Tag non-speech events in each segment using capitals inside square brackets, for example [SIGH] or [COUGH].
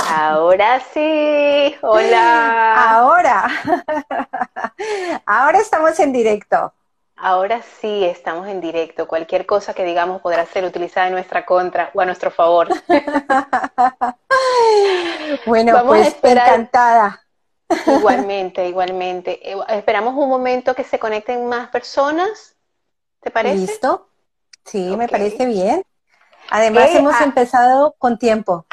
Ahora sí, hola. Ahora, [LAUGHS] ahora estamos en directo. Ahora sí estamos en directo. Cualquier cosa que digamos podrá ser utilizada en nuestra contra o a nuestro favor. [LAUGHS] bueno, pues encantada. Igualmente, igualmente. Eh, esperamos un momento que se conecten más personas. ¿Te parece? ¿Listo? Sí, me parece bien. Además, hemos ah. empezado con tiempo.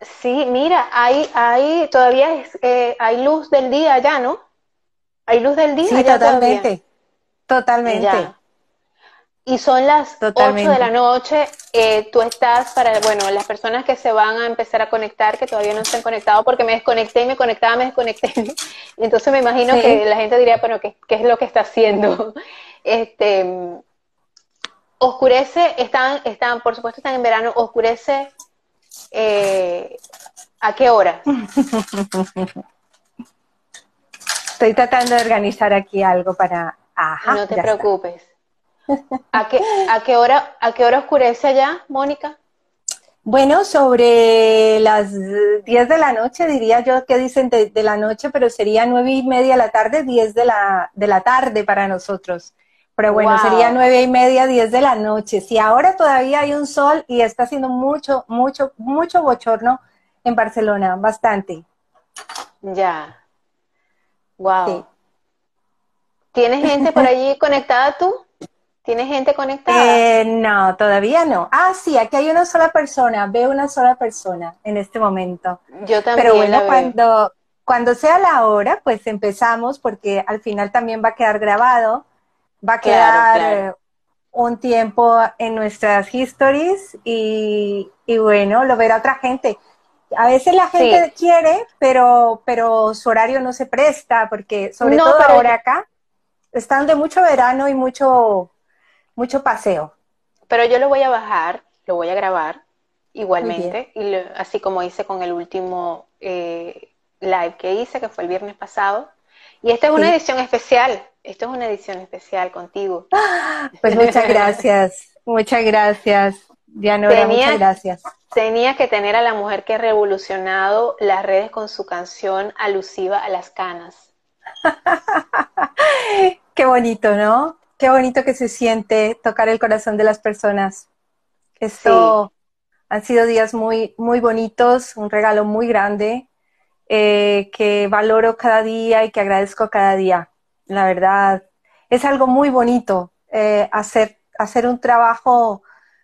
Sí, mira, hay, hay todavía es, eh, hay luz del día ya, ¿no? Hay luz del día. Sí, totalmente. Totalmente. Y son las totalmente. 8 de la noche. Eh, tú estás para, bueno, las personas que se van a empezar a conectar, que todavía no se han conectado, porque me desconecté y me conectaba, me desconecté. [LAUGHS] Entonces me imagino que la gente diría, bueno, ¿qué, ¿qué, es lo que está haciendo? [LAUGHS] Este, oscurece, están, están, por supuesto están en verano, oscurece eh, ¿A qué hora? Estoy tratando de organizar aquí algo para... no te preocupes. ¿A qué, a, qué hora, ¿A qué hora oscurece allá, Mónica? Bueno, sobre las 10 de la noche, diría yo que dicen de, la noche, pero sería nueve y media de la tarde, 10 de la, de la tarde para nosotros. Pero bueno, sería nueve y media, diez de la noche. Si ahora todavía hay un sol y está haciendo mucho, mucho, mucho bochorno en Barcelona, bastante. Ya. Wow. ¿Tienes gente por allí [LAUGHS] conectada tú? ¿Tienes gente conectada? Eh, no, todavía no. Ah, sí, aquí hay una sola persona. Veo una sola persona en este momento. Yo también. Pero bueno, cuando, cuando sea la hora, pues empezamos porque al final también va a quedar grabado va a quedar un tiempo en nuestras histories y, bueno, lo verá otra gente. A veces la gente quiere, pero, pero su horario no se presta, porque sobre todo ahora acá están de mucho verano y mucho, mucho paseo. Pero yo lo voy a bajar, lo voy a grabar igualmente, y así como hice con el último eh, live que hice, que fue el viernes pasado. Y esta es una edición especial, esto es una edición especial contigo. [LAUGHS] Pues muchas gracias, muchas gracias, Dianora, muchas gracias. Tenía que tener a la mujer que ha revolucionado las redes con su canción alusiva a las canas. [LAUGHS] Qué bonito, ¿no? Qué bonito que se siente tocar el corazón de las personas. Esto han sido días muy, muy bonitos, un regalo muy grande eh, que valoro cada día y que agradezco cada día la verdad. Es algo muy bonito eh, hacer, hacer un trabajo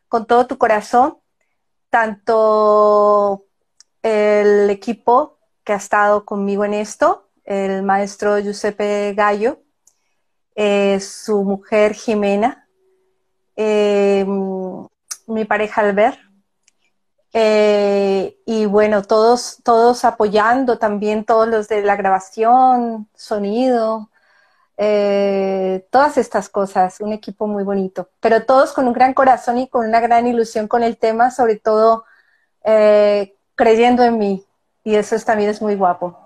con todo tu corazón, tanto el equipo que ha estado conmigo en esto, el maestro Giuseppe Gallo, eh, su mujer Jimena, eh, mi pareja Albert, y bueno, todos, todos apoyando también, todos los de la grabación, sonido, eh, todas estas cosas, un equipo muy bonito, pero todos con un gran corazón y con una gran ilusión con el tema, sobre todo eh, creyendo en mí, y eso también es muy guapo.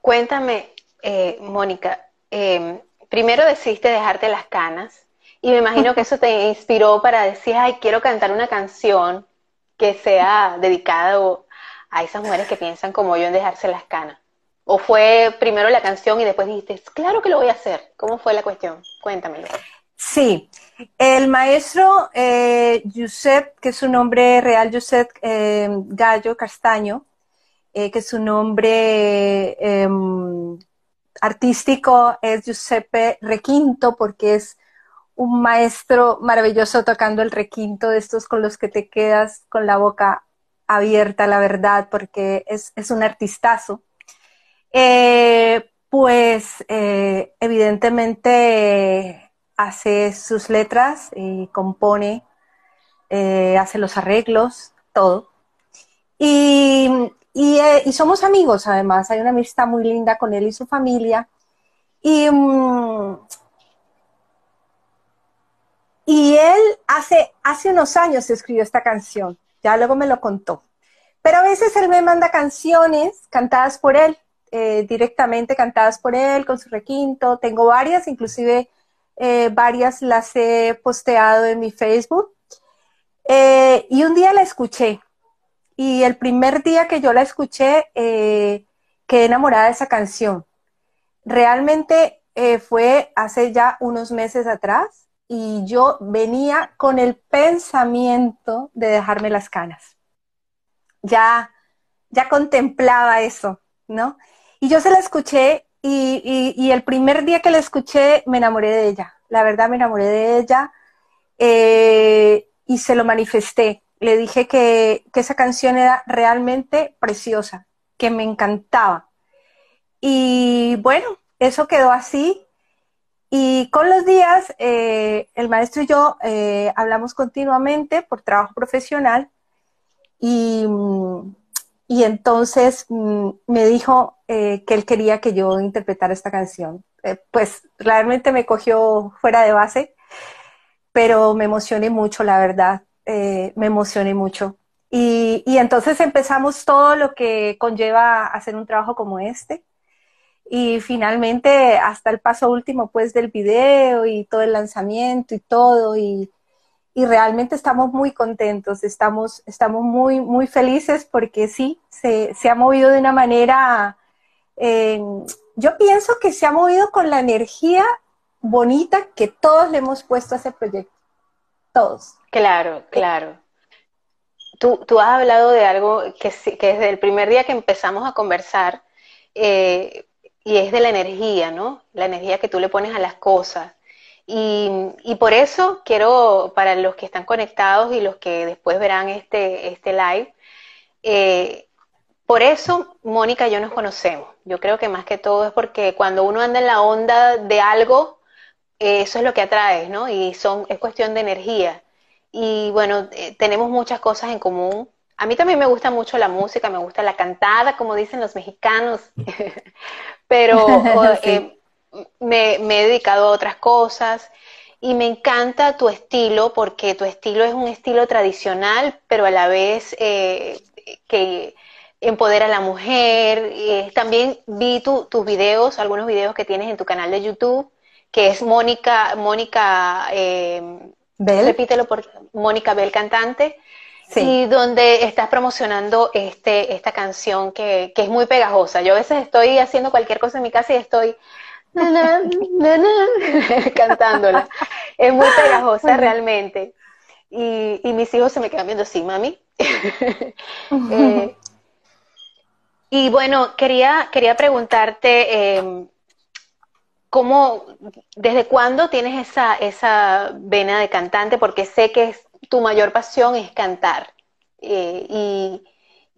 Cuéntame, eh, Mónica, em, primero decidiste dejarte las canas, y me imagino que eso te [LAUGHS] inspiró para decir, ay, quiero cantar una canción que sea dedicada a esas mujeres que piensan como yo en dejarse las canas. ¿O fue primero la canción y después dijiste, claro que lo voy a hacer? ¿Cómo fue la cuestión? Cuéntamelo. Sí, el maestro eh, que es su nombre real, Josep Gallo Castaño, que su nombre artístico es Giuseppe Requinto, porque es un maestro maravilloso tocando el requinto de estos con los que te quedas con la boca abierta, la verdad, porque es, es un artistazo. Eh, pues eh, evidentemente hace sus letras y compone, eh, hace los arreglos, todo. Y, somos amigos además, hay una amistad muy linda con él y su familia. Y, mm, y él hace, hace unos años escribió esta canción, ya luego me lo contó. Pero a veces él me manda canciones cantadas por él eh, directamente cantadas por él con su requinto. Tengo varias, inclusive eh, varias las he posteado en mi Facebook. Eh, y un día la escuché y el primer día que yo la escuché, quedé enamorada de esa canción. Realmente fue hace ya unos meses atrás y yo venía con el pensamiento de dejarme las canas. Ya, ya contemplaba eso, ¿no? Y yo se la escuché y, el primer día que la escuché me enamoré de ella. La verdad me enamoré de ella eh, y se lo manifesté. Le dije que, que esa canción era realmente preciosa, que me encantaba. Y bueno, eso quedó así. Y con los días, eh, el maestro y yo eh, hablamos continuamente por trabajo profesional y, y entonces mm, me dijo eh, que él quería que yo interpretara esta canción. pues realmente me cogió fuera de base, pero me emocioné mucho, la verdad, me emocioné mucho. Y, y entonces empezamos todo lo que conlleva hacer un trabajo como este y finalmente hasta el paso último pues del video y todo el lanzamiento y todo y, realmente estamos muy contentos, estamos, estamos muy, muy felices porque sí, se, ha movido de una manera, eh, yo pienso que se ha movido con la energía bonita que todos le hemos puesto a ese proyecto, todos. Claro, claro. Tú, tú has hablado de algo que, que desde el primer día que empezamos a conversar, eh, y es de la energía, ¿no? La energía que tú le pones a las cosas. Y, por eso quiero, para los que están conectados y los que después verán este, este live, eh, por eso Mónica y yo nos conocemos. Yo creo que más que todo es porque cuando uno anda en la onda de algo, eh, eso es lo que atrae, ¿no? Y son, es cuestión de energía. Y bueno, eh, tenemos muchas cosas en común. A mí también me gusta mucho la música, me gusta la cantada, como dicen los mexicanos, [LAUGHS] pero [LAUGHS] me, he dedicado a otras cosas y me encanta tu estilo porque tu estilo es un estilo tradicional, pero a la vez eh, que empodera a la mujer. Eh, también vi tus videos, algunos videos que tienes en tu canal de YouTube, que es Mónica, Mónica, repítelo por Mónica Bell cantante y donde estás promocionando este, esta canción que, es muy pegajosa. Yo a veces estoy haciendo cualquier cosa en mi casa y estoy [LAUGHS] cantándola. Es muy pegajosa realmente. Y, mis hijos se me quedan viendo así, mami. [LAUGHS] Eh, y bueno, quería, quería preguntarte, em, ¿cómo, desde cuándo tienes esa, esa vena de cantante? Porque sé que es tu mayor pasión es cantar. Eh, ¿Y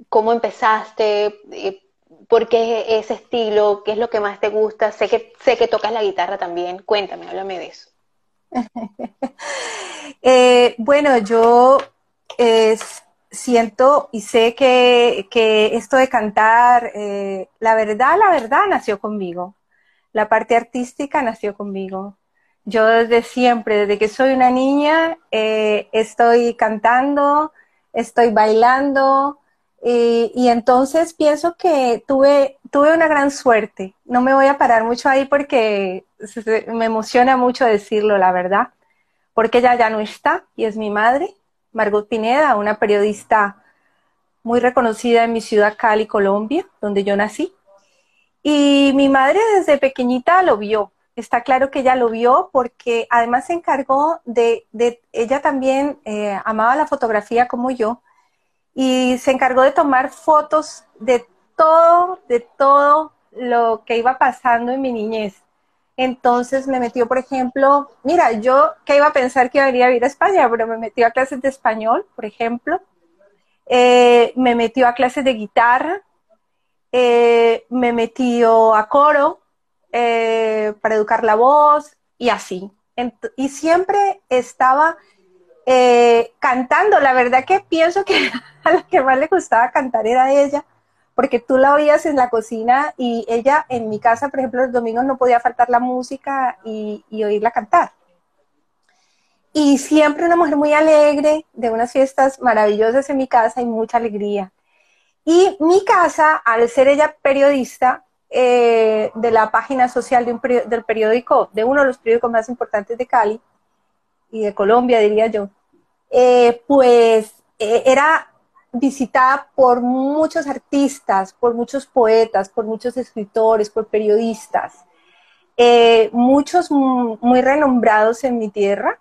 cómo empezaste? Eh, ¿Por qué ese estilo? ¿Qué es lo que más te gusta? Sé que, sé que tocas la guitarra también. Cuéntame, háblame de eso. [LAUGHS] Eh, bueno, yo siento y sé que, que esto de cantar, la verdad, la verdad nació conmigo. La parte artística nació conmigo. Yo desde siempre, desde que soy una niña, eh, estoy cantando, estoy bailando y, entonces pienso que tuve, tuve una gran suerte. No me voy a parar mucho ahí porque me emociona mucho decirlo, la verdad, porque ella ya no está y es mi madre, Margot Pineda, una periodista muy reconocida en mi ciudad Cali, Colombia, donde yo nací. Y mi madre desde pequeñita lo vio, está claro que ella lo vio porque además se encargó de, ella también eh, amaba la fotografía como yo y se encargó de tomar fotos de todo, de todo lo que iba pasando en mi niñez. Entonces me metió, por ejemplo, mira, yo que iba a pensar que iba a ir a España, pero me metió a clases de español, por ejemplo. Eh, me metió a clases de guitarra, eh, me metió a coro, eh, para educar la voz y así. y siempre estaba eh, cantando. La verdad que pienso que [LAUGHS] a la que más le gustaba cantar era ella, porque tú la oías en la cocina y ella en mi casa, por ejemplo, los domingos no podía faltar la música y, oírla cantar. Y siempre una mujer muy alegre, de unas fiestas maravillosas en mi casa y mucha alegría. Y mi casa, al ser ella periodista, eh, de la página social de del periódico, de uno de los periódicos más importantes de Cali y de Colombia, diría yo, eh, pues eh, era visitada por muchos artistas, por muchos poetas, por muchos escritores, por periodistas, eh, muchos muy renombrados en mi tierra.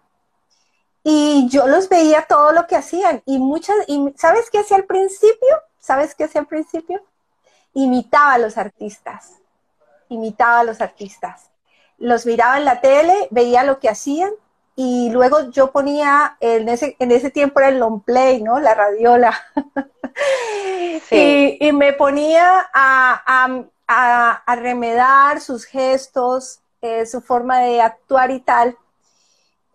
Y yo los veía todo lo que hacían. Y muchas, y ¿sabes qué hacía al principio? ¿Sabes qué hacía al principio? Imitaba a los artistas. Imitaba a los artistas. Los miraba en la tele, veía lo que hacían y luego yo ponía, en ese, en ese tiempo era el long play, ¿no? La radiola. [LAUGHS] Sí. y, me ponía a, a, remedar sus gestos, eh, su forma de actuar y tal.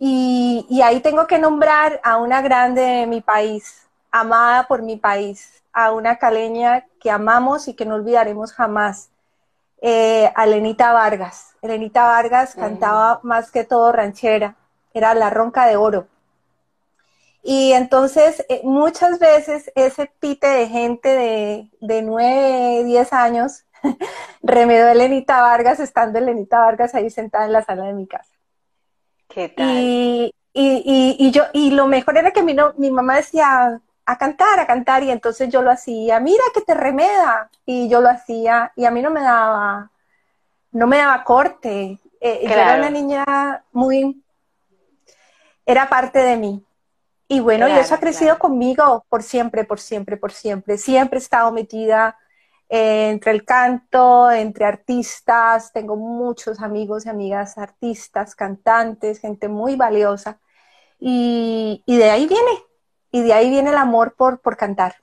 Y, y, ahí tengo que nombrar a una grande de mi país, amada por mi país, a una caleña que amamos y que no olvidaremos jamás, eh, a Lenita Vargas. Lenita Vargas cantaba más que todo ranchera era la ronca de oro. Y entonces eh, muchas veces ese pite de gente de, de 9, 10 años [LAUGHS] remedó a Elenita Vargas estando Elenita Vargas ahí sentada en la sala de mi casa. ¿Qué tal? Y, y, y, yo, y lo mejor era que mi, mi mamá decía, a cantar, a cantar, y entonces yo lo hacía, mira que te remeda, y yo lo hacía, y a mí no me daba, no me daba corte. Eh, yo era una niña muy, era parte de mí. Y bueno, y eso ha crecido conmigo por siempre, por siempre, por siempre. Siempre he estado metida eh, entre el canto, entre artistas. Tengo muchos amigos y amigas artistas, cantantes, gente muy valiosa. Y, de ahí viene, y de ahí viene el amor por, por cantar.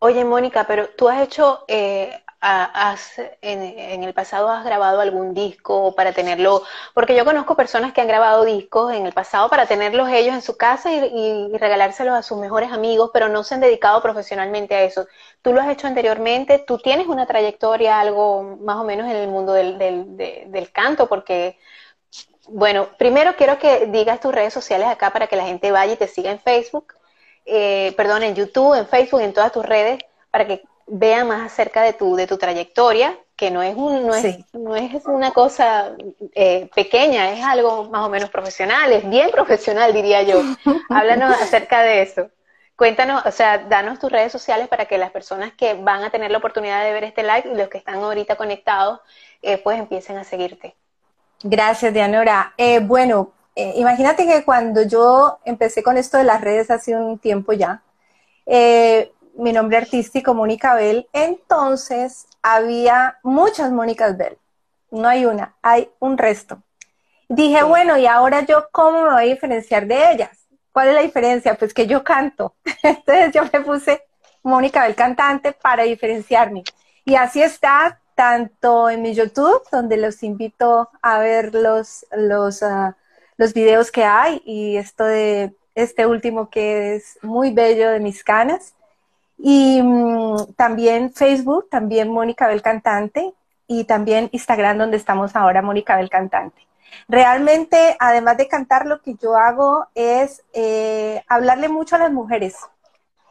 Oye, Mónica, pero tú has hecho eh, has, en, el pasado has grabado algún disco para tenerlo, porque yo conozco personas que han grabado discos en el pasado para tenerlos ellos en su casa y, regalárselos a sus mejores amigos, pero no se han dedicado profesionalmente a eso. Tú lo has hecho anteriormente, tú tienes una trayectoria, algo más o menos en el mundo del, del, canto, porque, bueno, primero quiero que digas tus redes sociales acá para que la gente vaya y te siga en Facebook, eh, perdón, en YouTube, en Facebook, en todas tus redes, para que vea más acerca de tu, de tu trayectoria, que no es, un, no es, no es una cosa eh, pequeña, es algo más o menos profesional, es bien profesional, diría yo. [LAUGHS] Háblanos acerca de eso. Cuéntanos, o sea, danos tus redes sociales para que las personas que van a tener la oportunidad de ver este live y los que están ahorita conectados, eh, pues empiecen a seguirte. Gracias, Dianora. Eh, bueno, imagínate que cuando yo empecé con esto de las redes hace un tiempo ya, mi nombre artístico Mónica Bell, entonces había muchas Mónicas Bell. No hay una, hay un resto. Dije, bueno, ¿y ahora yo cómo me voy a diferenciar de ellas? ¿Cuál es la diferencia? Pues que yo canto. [LAUGHS] Entonces yo me puse Mónica Bell cantante para diferenciarme. Y así está tanto en mi YouTube, donde los invito a ver los, los, ah, los videos que hay y esto de este último que es muy bello de mis canas. Y mm, también Facebook, también Mónica Bel Cantante y también Instagram donde estamos ahora, Mónica Bel Cantante. Realmente, además de cantar, lo que yo hago es eh, hablarle mucho a las mujeres,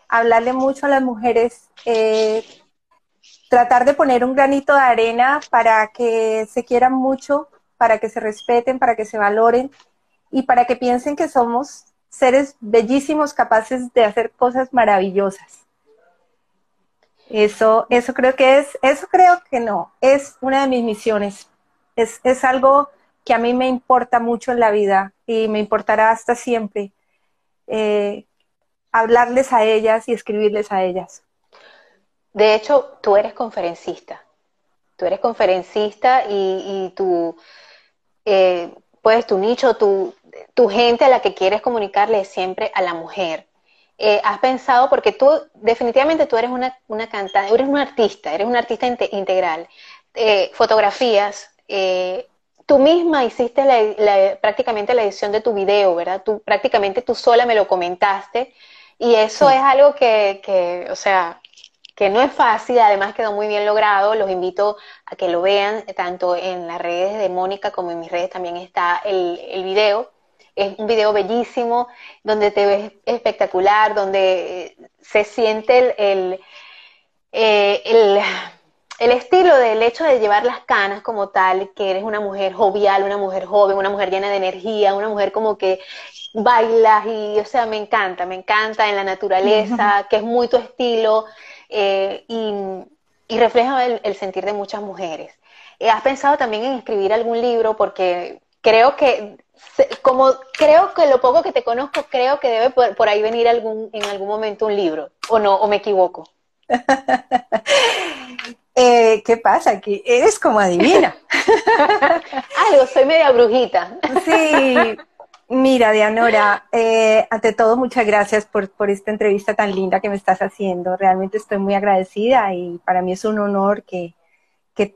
hablarle mucho a las mujeres, eh, tratar de poner un granito de arena para que se quieran mucho, para que se respeten, para que se valoren y para que piensen que somos seres bellísimos capaces de hacer cosas maravillosas. Eso, eso creo que es, eso creo que no, es una de mis misiones. Es, es algo que a mí me importa mucho en la vida y me importará hasta siempre eh, hablarles a ellas y escribirles a ellas. De hecho, tú eres conferencista. Tú eres conferencista y, y tu, eh, pues tu nicho, tu, tu gente a la que quieres comunicarle es siempre a la mujer. Eh, has pensado, porque tú definitivamente tú eres una, una cantante, eres un artista, eres un artista integral, eh, fotografías, eh, tú misma hiciste prácticamente la edición de tu video, ¿verdad? Tú prácticamente tú sola me lo comentaste y eso es algo que, que, o sea, que no es fácil, además quedó muy bien logrado, los invito a que lo vean, tanto en las redes de Mónica como en mis redes también está el, el video es un video bellísimo, donde te ves espectacular, donde se siente el, el, eh, el estilo del hecho de llevar las canas como tal, que eres una mujer jovial, una mujer joven, una mujer llena de energía, una mujer como que bailas y, o sea, me encanta, me encanta en la naturaleza, que es muy tu estilo eh, y, refleja el, sentir de muchas mujeres. Eh, ¿Has pensado también en escribir algún libro? Porque creo que, como creo que lo poco que te conozco, creo que debe por, por ahí venir algún, en algún momento un libro, ¿o no? ¿O me equivoco? [LAUGHS] Eh, ¿Qué pasa aquí? Eres como adivina. [LAUGHS] Algo, soy media brujita. sí, mira, Dianora, eh, ante todo, muchas gracias por, esta entrevista tan linda que me estás haciendo. Realmente estoy muy agradecida y para mí es un honor que,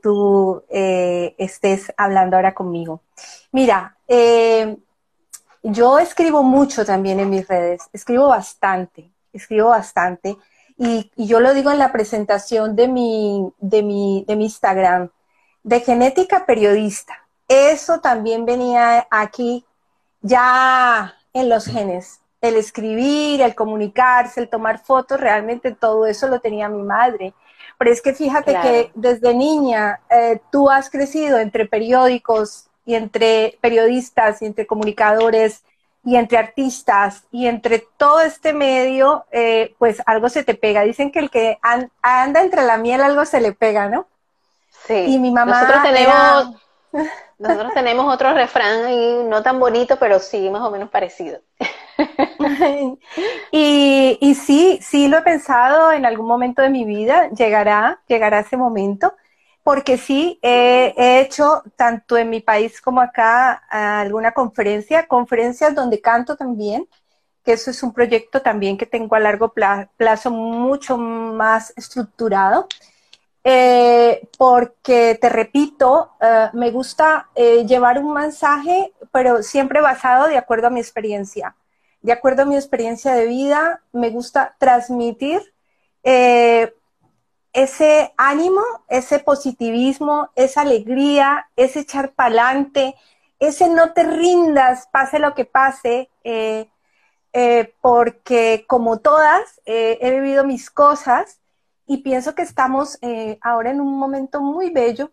tú eh, estés hablando ahora conmigo. Mira, yo escribo mucho también en mis redes, escribo bastante, escribo bastante. Y, yo lo digo en la presentación de mi, de mi, de mi Instagram, de genética periodista. Eso también venía aquí ya en los genes. El escribir, el comunicarse, el tomar fotos, realmente todo eso lo tenía mi madre. Pero es que fíjate que desde niña eh, tú has crecido entre periódicos y entre periodistas y entre comunicadores y entre artistas y entre todo este medio, eh, pues algo se te pega. Dicen que el que anda entre la miel algo se le pega, ¿no? Sí. Y mi mamá. Nosotros tenemos, [LAUGHS] nosotros tenemos otro refrán ahí, no tan bonito, pero sí más o menos parecido. [LAUGHS] y, y sí, sí lo he pensado en algún momento de mi vida, llegará, llegará ese momento porque sí he hecho tanto en mi país como acá alguna conferencia, conferencias donde canto también, que eso es un proyecto también que tengo a largo plazo mucho más estructurado. Eh, porque te repito, eh, me gusta eh, llevar un mensaje, pero siempre basado de acuerdo a mi experiencia. De acuerdo a mi experiencia de vida, me gusta transmitir ese ánimo, ese positivismo, esa alegría, ese echar pa'lante, ese no te rindas, pase lo que pase, eh, eh, porque como todas, eh, he vivido mis cosas y pienso que estamos ahora en un momento muy bello,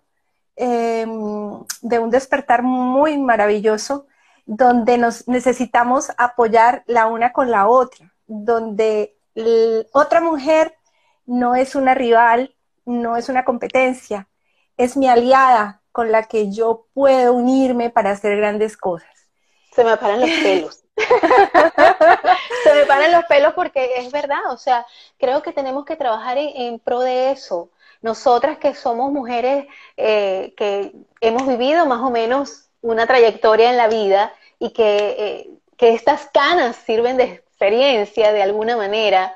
em, de un despertar muy maravilloso, donde nos necesitamos apoyar la una con la otra, donde otra mujer no es una rival, no es una competencia, es mi aliada con la que yo puedo unirme para hacer grandes cosas. Se me paran los pelos. [LAUGHS] Se me paran los pelos porque es verdad, o sea, creo que tenemos que trabajar en, pro de eso. Nosotras que somos mujeres eh, que hemos vivido más o menos una trayectoria en la vida y que, eh, que estas canas sirven de experiencia de alguna manera,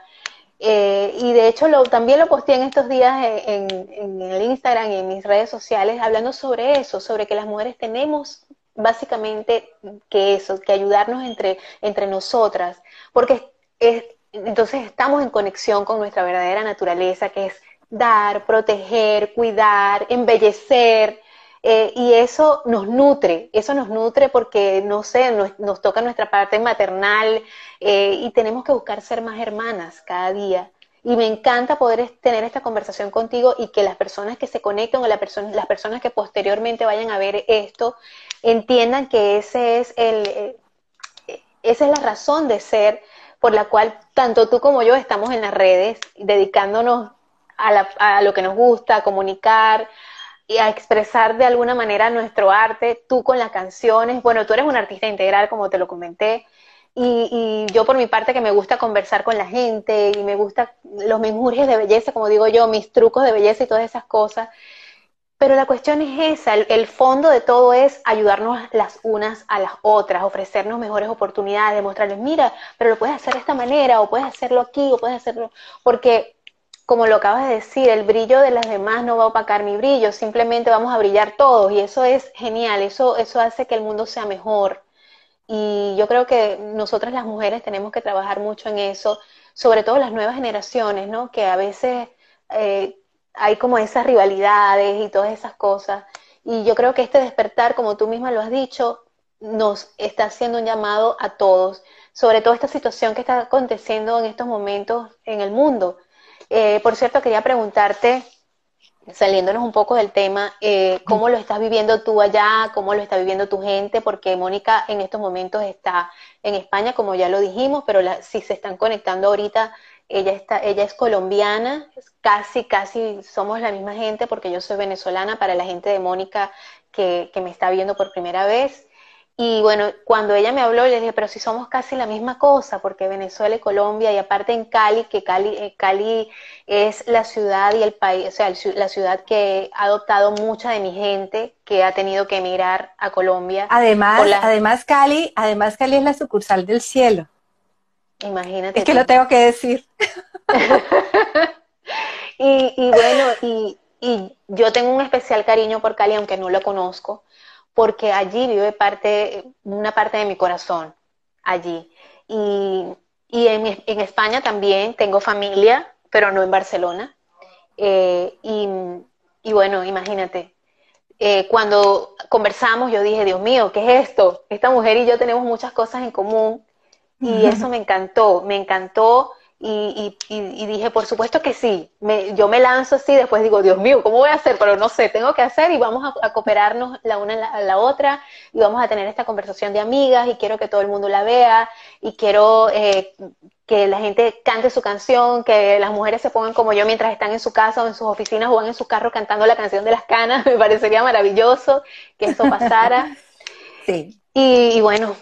eh, y de hecho lo, también lo posteé en estos días en, el Instagram y en mis redes sociales hablando sobre eso, sobre que las mujeres tenemos básicamente que eso, que ayudarnos entre, entre nosotras, porque entonces estamos en conexión con nuestra verdadera naturaleza, que es dar, proteger, cuidar, embellecer, eh, y eso nos nutre, eso nos nutre porque, no sé, nos, toca nuestra parte maternal eh, y tenemos que buscar ser más hermanas cada día. Y me encanta poder tener esta conversación contigo y que las personas que se conecten o las personas que posteriormente vayan a ver esto entiendan que ese es el, eh, esa es la razón de ser por la cual tanto tú como yo estamos en las redes dedicándonos a, a lo que nos gusta, a comunicar, y a expresar de alguna manera nuestro arte, tú con las canciones, bueno, tú eres un artista integral, como te lo comenté, y, yo por mi parte que me gusta conversar con la gente y me gusta los menjurjes de belleza, como digo yo, mis trucos de belleza y todas esas cosas. Pero la cuestión es esa, el, fondo de todo es ayudarnos las unas a las otras, ofrecernos mejores oportunidades, demostrarles, mira, pero lo puedes hacer de esta manera, o puedes hacerlo aquí, o puedes hacerlo, porque como lo acabas de decir, el brillo de las demás no va a opacar mi brillo, simplemente vamos a brillar todos y eso es genial, eso, eso hace que el mundo sea mejor. Y yo creo que nosotras las mujeres tenemos que trabajar mucho en eso, sobre todo las nuevas generaciones, ¿no? Que a veces eh, hay como esas rivalidades y todas esas cosas. Y yo creo que este despertar, como tú misma lo has dicho, nos está haciendo un llamado a todos, sobre todo esta situación que está aconteciendo en estos momentos en el mundo eh, por cierto, quería preguntarte, saliéndonos un poco del tema, eh, ¿cómo lo estás viviendo tú allá? ¿Cómo lo está viviendo tu gente? Porque Mónica en estos momentos está en España, como ya lo dijimos, pero si se están conectando ahorita, ella, está, ella es colombiana, casi, casi somos la misma gente porque yo soy venezolana para la gente de Mónica que, que me está viendo por primera vez. Y bueno, cuando ella me habló, le dije, pero si somos casi la misma cosa, porque Venezuela y Colombia, y aparte en Cali, que Cali, eh, Cali es la ciudad y el país, o sea, la ciudad que ha adoptado mucha de mi gente, que ha tenido que emigrar a Colombia. Además, además Cali, además Cali es la sucursal del cielo. Imagínate. Es que lo tengo que decir. [LAUGHS] y, y, bueno, y, y yo tengo un especial cariño por Cali, aunque no lo conozco porque allí vive parte, una parte de mi corazón, allí. Y, en, España también tengo familia, pero no en Barcelona. Eh, y, bueno, imagínate, eh, cuando conversamos yo dije, Dios mío, ¿qué es esto? Esta mujer y yo tenemos muchas cosas en común y [LAUGHS] eso me encantó, me encantó y, y, dije, por supuesto que sí. Me, yo me lanzo así, después digo, Dios mío, ¿cómo voy a hacer? Pero no sé, tengo que hacer y vamos a, cooperarnos la una a la, otra y vamos a tener esta conversación de amigas y quiero que todo el mundo la vea y quiero eh, que la gente cante su canción, que las mujeres se pongan como yo mientras están en su casa o en sus oficinas o van en su carro cantando la canción de las canas. [LAUGHS] Me parecería maravilloso que eso pasara. [LAUGHS] sí. Y, bueno,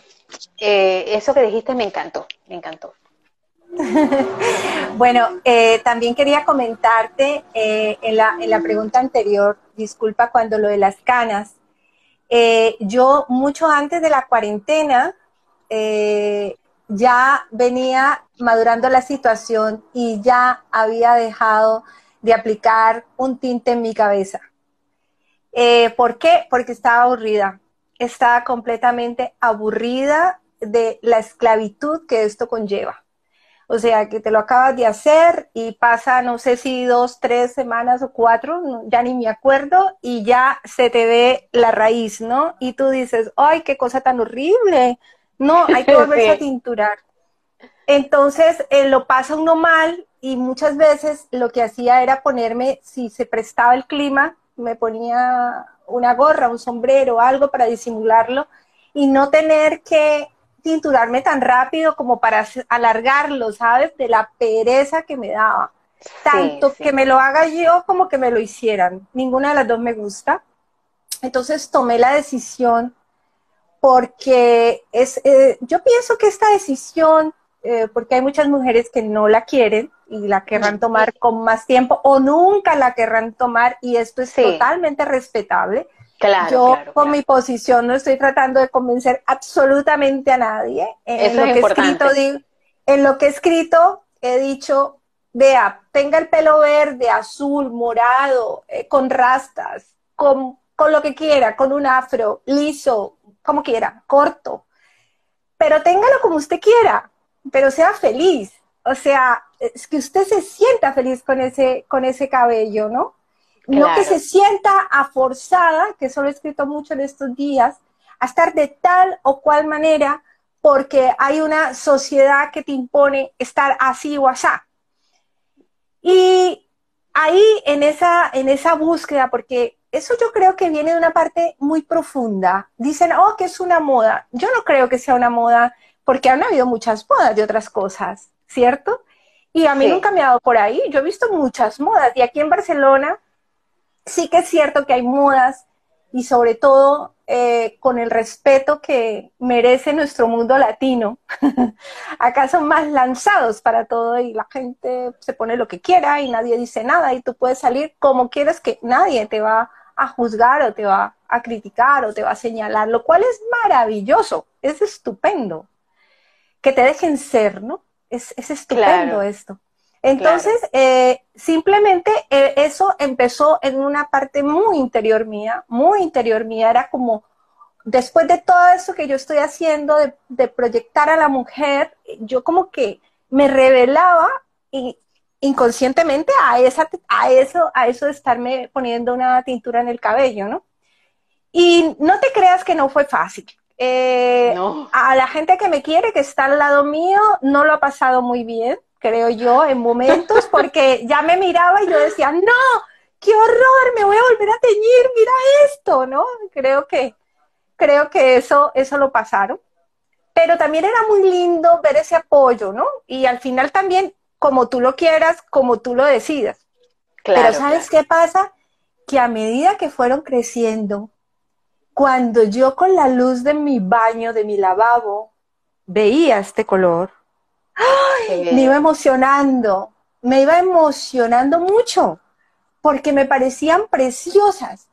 eh, eso que dijiste me encantó, me encantó. [LAUGHS] bueno, eh, también quería comentarte eh, en, la, en, la, pregunta anterior, disculpa cuando lo de las canas, eh, yo mucho antes de la cuarentena ya venía madurando la situación y ya había dejado de aplicar un tinte en mi cabeza. ¿Por qué? Porque estaba aburrida, estaba completamente aburrida de la esclavitud que esto conlleva. O sea, que te lo acabas de hacer y pasa, no sé si dos, tres semanas o cuatro, ya ni me acuerdo, y ya se te ve la raíz, ¿no? Y tú dices, ay, qué cosa tan horrible. No, hay que volverse a [LAUGHS] tinturar. Entonces, eh, lo pasa uno mal y muchas veces lo que hacía era ponerme, si se prestaba el clima, me ponía una gorra, un sombrero, algo para disimularlo y no tener que tinturarme tan rápido como para alargarlo, ¿sabes? De la pereza que me daba. Tanto que me lo haga yo como que me lo hicieran. Ninguna de las dos me gusta. Entonces tomé la decisión porque es, eh, yo pienso que esta decisión, eh, porque hay muchas mujeres que no la quieren y la querrán tomar con más tiempo o nunca la querrán tomar y esto es totalmente respetable yo con mi posición no estoy tratando de convencer absolutamente a nadie. En lo que he escrito, en lo que he escrito he dicho, vea, tenga el pelo verde, azul, morado, eh, con rastas, con, con lo que quiera, con un afro, liso, como quiera, corto. Pero téngalo como usted quiera, pero sea feliz. O sea, es que usted se sienta feliz con ese, con ese cabello, ¿no? No que se sienta aforzada, que eso lo he escrito mucho en estos días, a estar de tal o cual manera porque hay una sociedad que te impone estar así o así. Y ahí en esa, en esa búsqueda, porque eso yo creo que viene de una parte muy profunda. Dicen, oh, que es una moda. Yo no creo que sea una moda porque han habido muchas modas de otras cosas, ¿cierto? Y a mí nunca me ha dado por ahí. Yo he visto muchas modas. Y aquí en Barcelona sí que es cierto que hay modas y sobre todo eh, con el respeto que merece nuestro mundo latino. [LAUGHS] Acá son más lanzados para todo y la gente se pone lo que quiera y nadie dice nada y tú puedes salir como quieras que nadie te va a juzgar o te va a criticar o te va a señalar, lo cual es maravilloso, es estupendo. Que te dejen ser, ¿no? Es, estupendo esto. Entonces, eh, simplemente eh, eso empezó en una parte muy interior mía, muy interior mía, era como, después de todo eso que yo estoy haciendo, de, proyectar a la mujer, yo como que me revelaba y, inconscientemente a, esa, a, eso, a eso de estarme poniendo una tintura en el cabello, ¿no? Y no te creas que no fue fácil. Eh, a la gente que me quiere, que está al lado mío, no lo ha pasado muy bien creo yo, en momentos, porque ya me miraba y yo decía, no, qué horror, me voy a volver a teñir, mira esto, ¿no? Creo que, creo que eso, eso lo pasaron. Pero también era muy lindo ver ese apoyo, ¿no? Y al final también, como tú lo quieras, como tú lo decidas. Claro, Pero ¿sabes qué pasa? Que a medida que fueron creciendo, cuando yo con la luz de mi baño, de mi lavabo, veía este color, me iba emocionando, me iba emocionando mucho, porque me parecían preciosas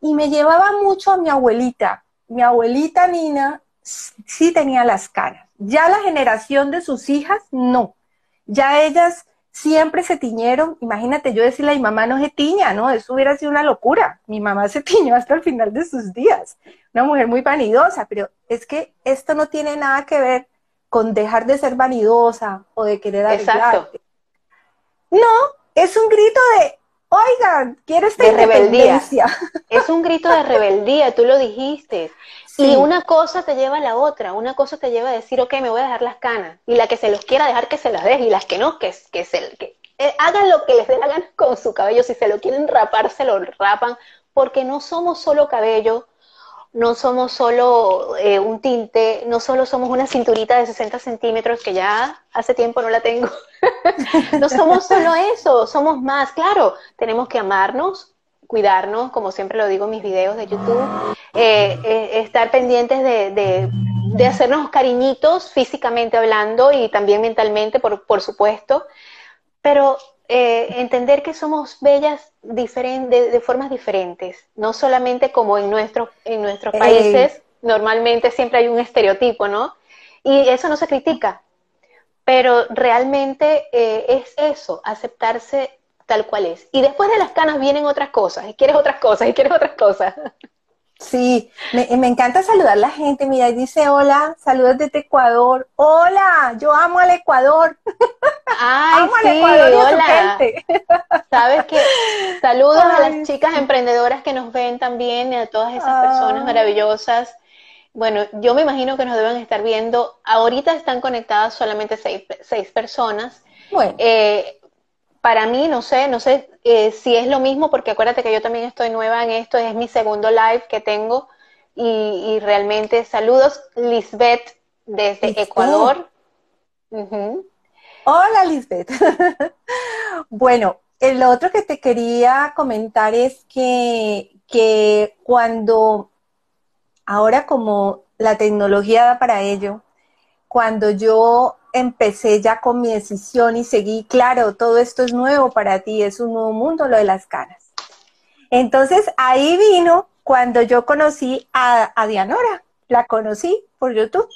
y me llevaba mucho a mi abuelita. Mi abuelita Nina sí tenía las caras, ya la generación de sus hijas no, ya ellas siempre se tiñeron. Imagínate yo decirle a mi mamá no se tiña, ¿no? Eso hubiera sido una locura. Mi mamá se [LAUGHS] tiñó hasta el final de sus días. Una mujer muy vanidosa, pero es que esto no tiene nada que ver con dejar de ser vanidosa o de querer arreglarte. No, es un grito de, oigan, quiero esta de rebeldía. [LAUGHS] Es un grito de rebeldía, tú lo dijiste. Y una cosa te lleva a la otra, una cosa te lleva a decir, ok, me voy a dejar las canas. Y la que se los quiera dejar, que se las deje. Y las que no, que, que, se, que eh, hagan lo que les dé la gana con su cabello. Si se lo quieren rapar, se lo rapan. Porque no somos solo cabello, no somos solo eh, un tinte, no solo somos una cinturita de 60 centímetros, que ya hace tiempo no la tengo. [LAUGHS] no somos solo eso, somos más. Claro, tenemos que amarnos, cuidarnos, como siempre lo digo en mis videos de YouTube, eh, eh, estar pendientes de, de, hacernos cariñitos físicamente hablando y también mentalmente, por, por supuesto, pero eh, entender que somos bellas de, de, formas diferentes, no solamente como en, nuestro, en nuestros países, normalmente siempre hay un estereotipo, ¿no? Y eso no se critica, pero realmente es eso, aceptarse tal cual es. Y después de las canas vienen otras cosas, y quieres otras cosas, y quieres otras cosas. [LAUGHS] Sí, me, encanta saludar a la gente. Mira, dice hola, saludos desde Ecuador. Hola, yo amo al Ecuador. Ay, amo sí, al Ecuador hola. Sabes que saludos a las chicas emprendedoras que nos ven también y a todas esas personas maravillosas. Bueno, yo me imagino que nos deben estar viendo. Ahorita están conectadas solamente seis, seis personas. Bueno. Eh, para mí, no sé, no sé eh, si es lo mismo, porque acuérdate que yo también estoy nueva en esto, es mi segundo live que tengo. Y, realmente saludos, Lisbeth, desde Ecuador. Hola, Lisbeth. [LAUGHS] bueno, el otro que te quería comentar es que, que cuando, ahora como la tecnología da para ello, cuando yo empecé ya con mi decisión y seguí, claro, todo esto es nuevo para ti, es un nuevo mundo lo de las canas. Entonces ahí vino cuando yo conocí a, Dianora, la conocí por YouTube.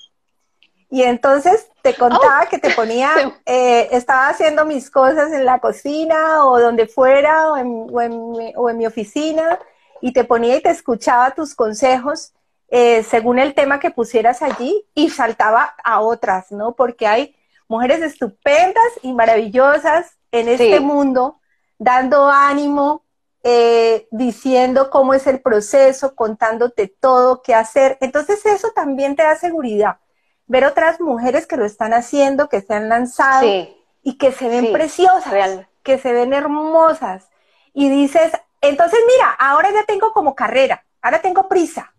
Y entonces te contaba oh. que te ponía, [LAUGHS] eh, estaba haciendo mis cosas en la cocina o donde fuera o en, o en mi oficina y te ponía y te escuchaba tus consejos eh, según el tema que pusieras allí y saltaba a otras, ¿no? Porque hay mujeres estupendas y maravillosas en este mundo, dando ánimo, eh, diciendo cómo es el proceso, contándote todo, qué hacer. Entonces eso también te da seguridad. Ver otras mujeres que lo están haciendo, que se han lanzado y que se ven preciosas, que se ven hermosas. Y dices, entonces mira, ahora ya tengo como carrera, ahora tengo prisa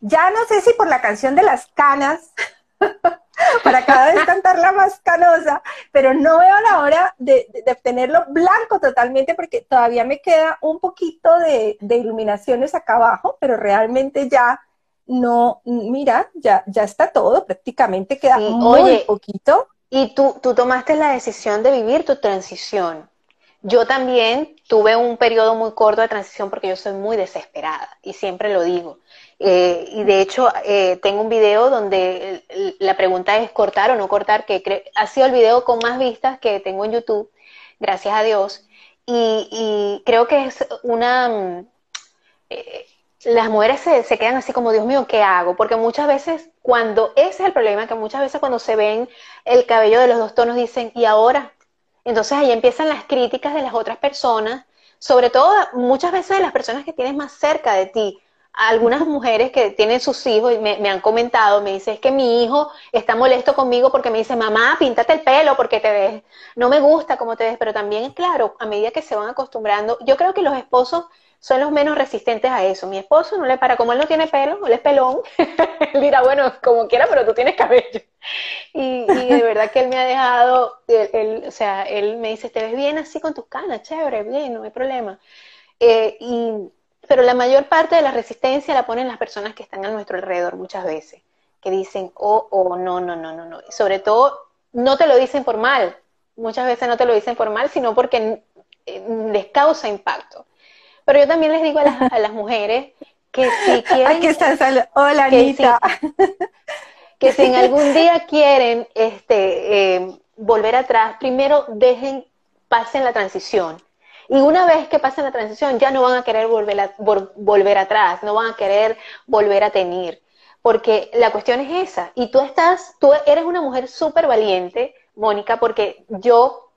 ya no sé si por la canción de las canas, [LAUGHS] para cada vez cantarla más canosa, pero no veo la hora de, tenerlo blanco totalmente porque todavía me queda un poquito de, iluminaciones acá abajo, pero realmente ya no, mira, ya, ya está todo, prácticamente queda muy poquito. Y tú, tú tomaste la decisión de vivir tu transición. Yo también tuve un periodo muy corto de transición porque yo soy muy desesperada y siempre lo digo. Eh, y de hecho, eh, tengo un video donde la pregunta es cortar o no cortar, que ha sido el video con más vistas que tengo en YouTube, gracias a Dios. Y, creo que es una... Mm, eh, las mujeres se, se, quedan así como, Dios mío, ¿qué hago? Porque muchas veces, cuando ese es el problema, que muchas veces cuando se ven el cabello de los dos tonos dicen, ¿y ahora? Entonces ahí empiezan las críticas de las otras personas, sobre todo muchas veces de las personas que tienes más cerca de ti, algunas mujeres que tienen sus hijos y me, han comentado, me dice, es que mi hijo está molesto conmigo porque me dice, mamá, píntate el pelo porque te ves, no me gusta cómo te ves, pero también, claro, a medida que se van acostumbrando, yo creo que los esposos son los menos resistentes a eso. Mi esposo no le para, como él no tiene pelo, él es pelón, [LAUGHS] él dirá, bueno, como quiera, pero tú tienes cabello. Y, de verdad que él me ha dejado, él, o sea, él me dice, te ves bien así con tus canas, chévere, bien, no hay problema. Eh, y pero la mayor parte de la resistencia la ponen las personas que están a nuestro alrededor muchas veces, que dicen, oh, oh, no, no, no, no, no. Y sobre todo, no te lo dicen por mal. Muchas veces no te lo dicen por mal, sino porque eh, les causa impacto. Pero yo también les digo a las, a las mujeres que si [LAUGHS] quieren... Aquí está, hola Anita. [LAUGHS] que si en algún día quieren este, eh, volver atrás, primero dejen, pasen la transición y una vez que pasen la transición, ya no van a querer volver, volver atrás, no van a querer volver a tener. Porque la cuestión es esa. Y tú estás, tú eres una mujer súper valiente, Mónica, porque yo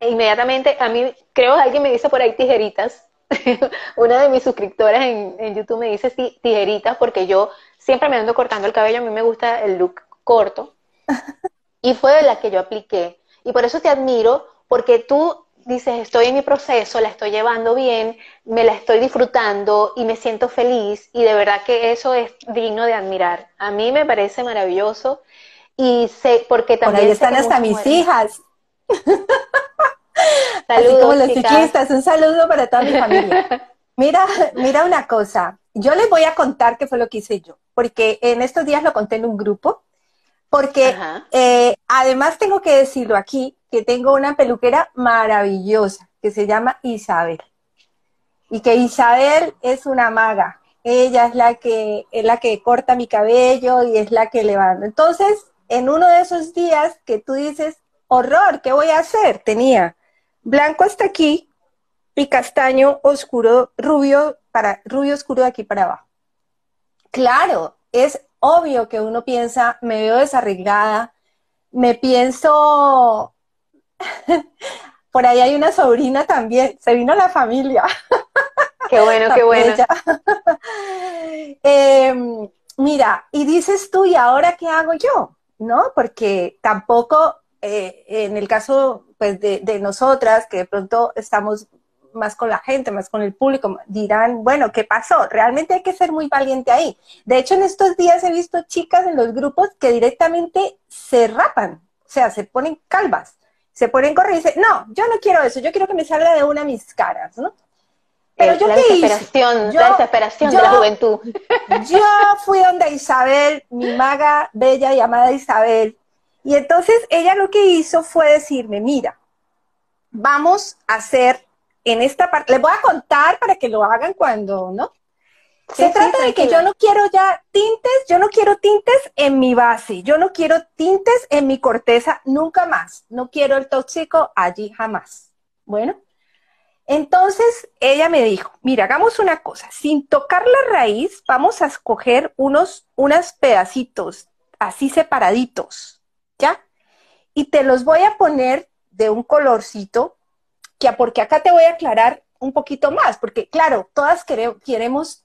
inmediatamente, a mí, creo que alguien me dice por ahí tijeritas. [LAUGHS] una de mis suscriptoras en, en YouTube me dice tijeritas porque yo siempre me ando cortando el cabello, a mí me gusta el look corto. [LAUGHS] Y fue de la que yo apliqué. Y por eso te admiro, porque tú dices, estoy en mi proceso, la estoy llevando bien, me la estoy disfrutando y me siento feliz y de verdad que eso es digno de admirar. A mí me parece maravilloso y sé, porque también... Por ahí están hasta mis hijas. Saludos, [LAUGHS] Así como los ciclistas, un saludo para toda mi familia. Mira, mira una cosa, yo les voy a contar qué fue lo que hice yo, porque en estos días lo conté en un grupo, porque eh, además tengo que decirlo aquí, que tengo una peluquera maravillosa que se llama Isabel. Y que Isabel es una maga. Ella es la que, es la que corta mi cabello y es la que levanta. Entonces, en uno de esos días que tú dices, horror, ¿qué voy a hacer? Tenía blanco hasta aquí y castaño oscuro, rubio, para, rubio oscuro de aquí para abajo. Claro, es obvio que uno piensa, me veo desarreglada, me pienso [LAUGHS] Por ahí hay una sobrina también, se vino la familia. Qué bueno, qué bueno. [LAUGHS] Em, mira, y dices tú, ¿y ahora qué hago yo? ¿No? Porque tampoco, eh, en el caso pues, de, de nosotras, que de pronto estamos más con la gente, más con el público, dirán, bueno, ¿qué pasó? Realmente hay que ser muy valiente ahí. De hecho, en estos días he visto chicas en los grupos que directamente se rapan, o sea, se ponen calvas se ponen correr y dicen, no, yo no quiero eso, yo quiero que me salga de una mis caras, ¿no? Pero yo la qué desesperación, la desesperación de la juventud. [LAUGHS] Yo fui donde Isabel, mi maga bella y amada Isabel, y entonces ella lo que hizo fue decirme, mira, vamos a hacer en esta parte, les voy a contar para que lo hagan cuando, ¿no? Se trata de que yo no quiero ya tintes, yo no quiero tintes en mi base, yo no quiero tintes en mi corteza nunca más, no quiero el tóxico allí jamás. Bueno, entonces ella me dijo, mira, hagamos una cosa, sin tocar la raíz, vamos a escoger unos, unos pedacitos así separaditos, ¿ya? Y te los voy a poner de un colorcito, que porque acá te voy a aclarar un poquito más, porque claro, todas queremos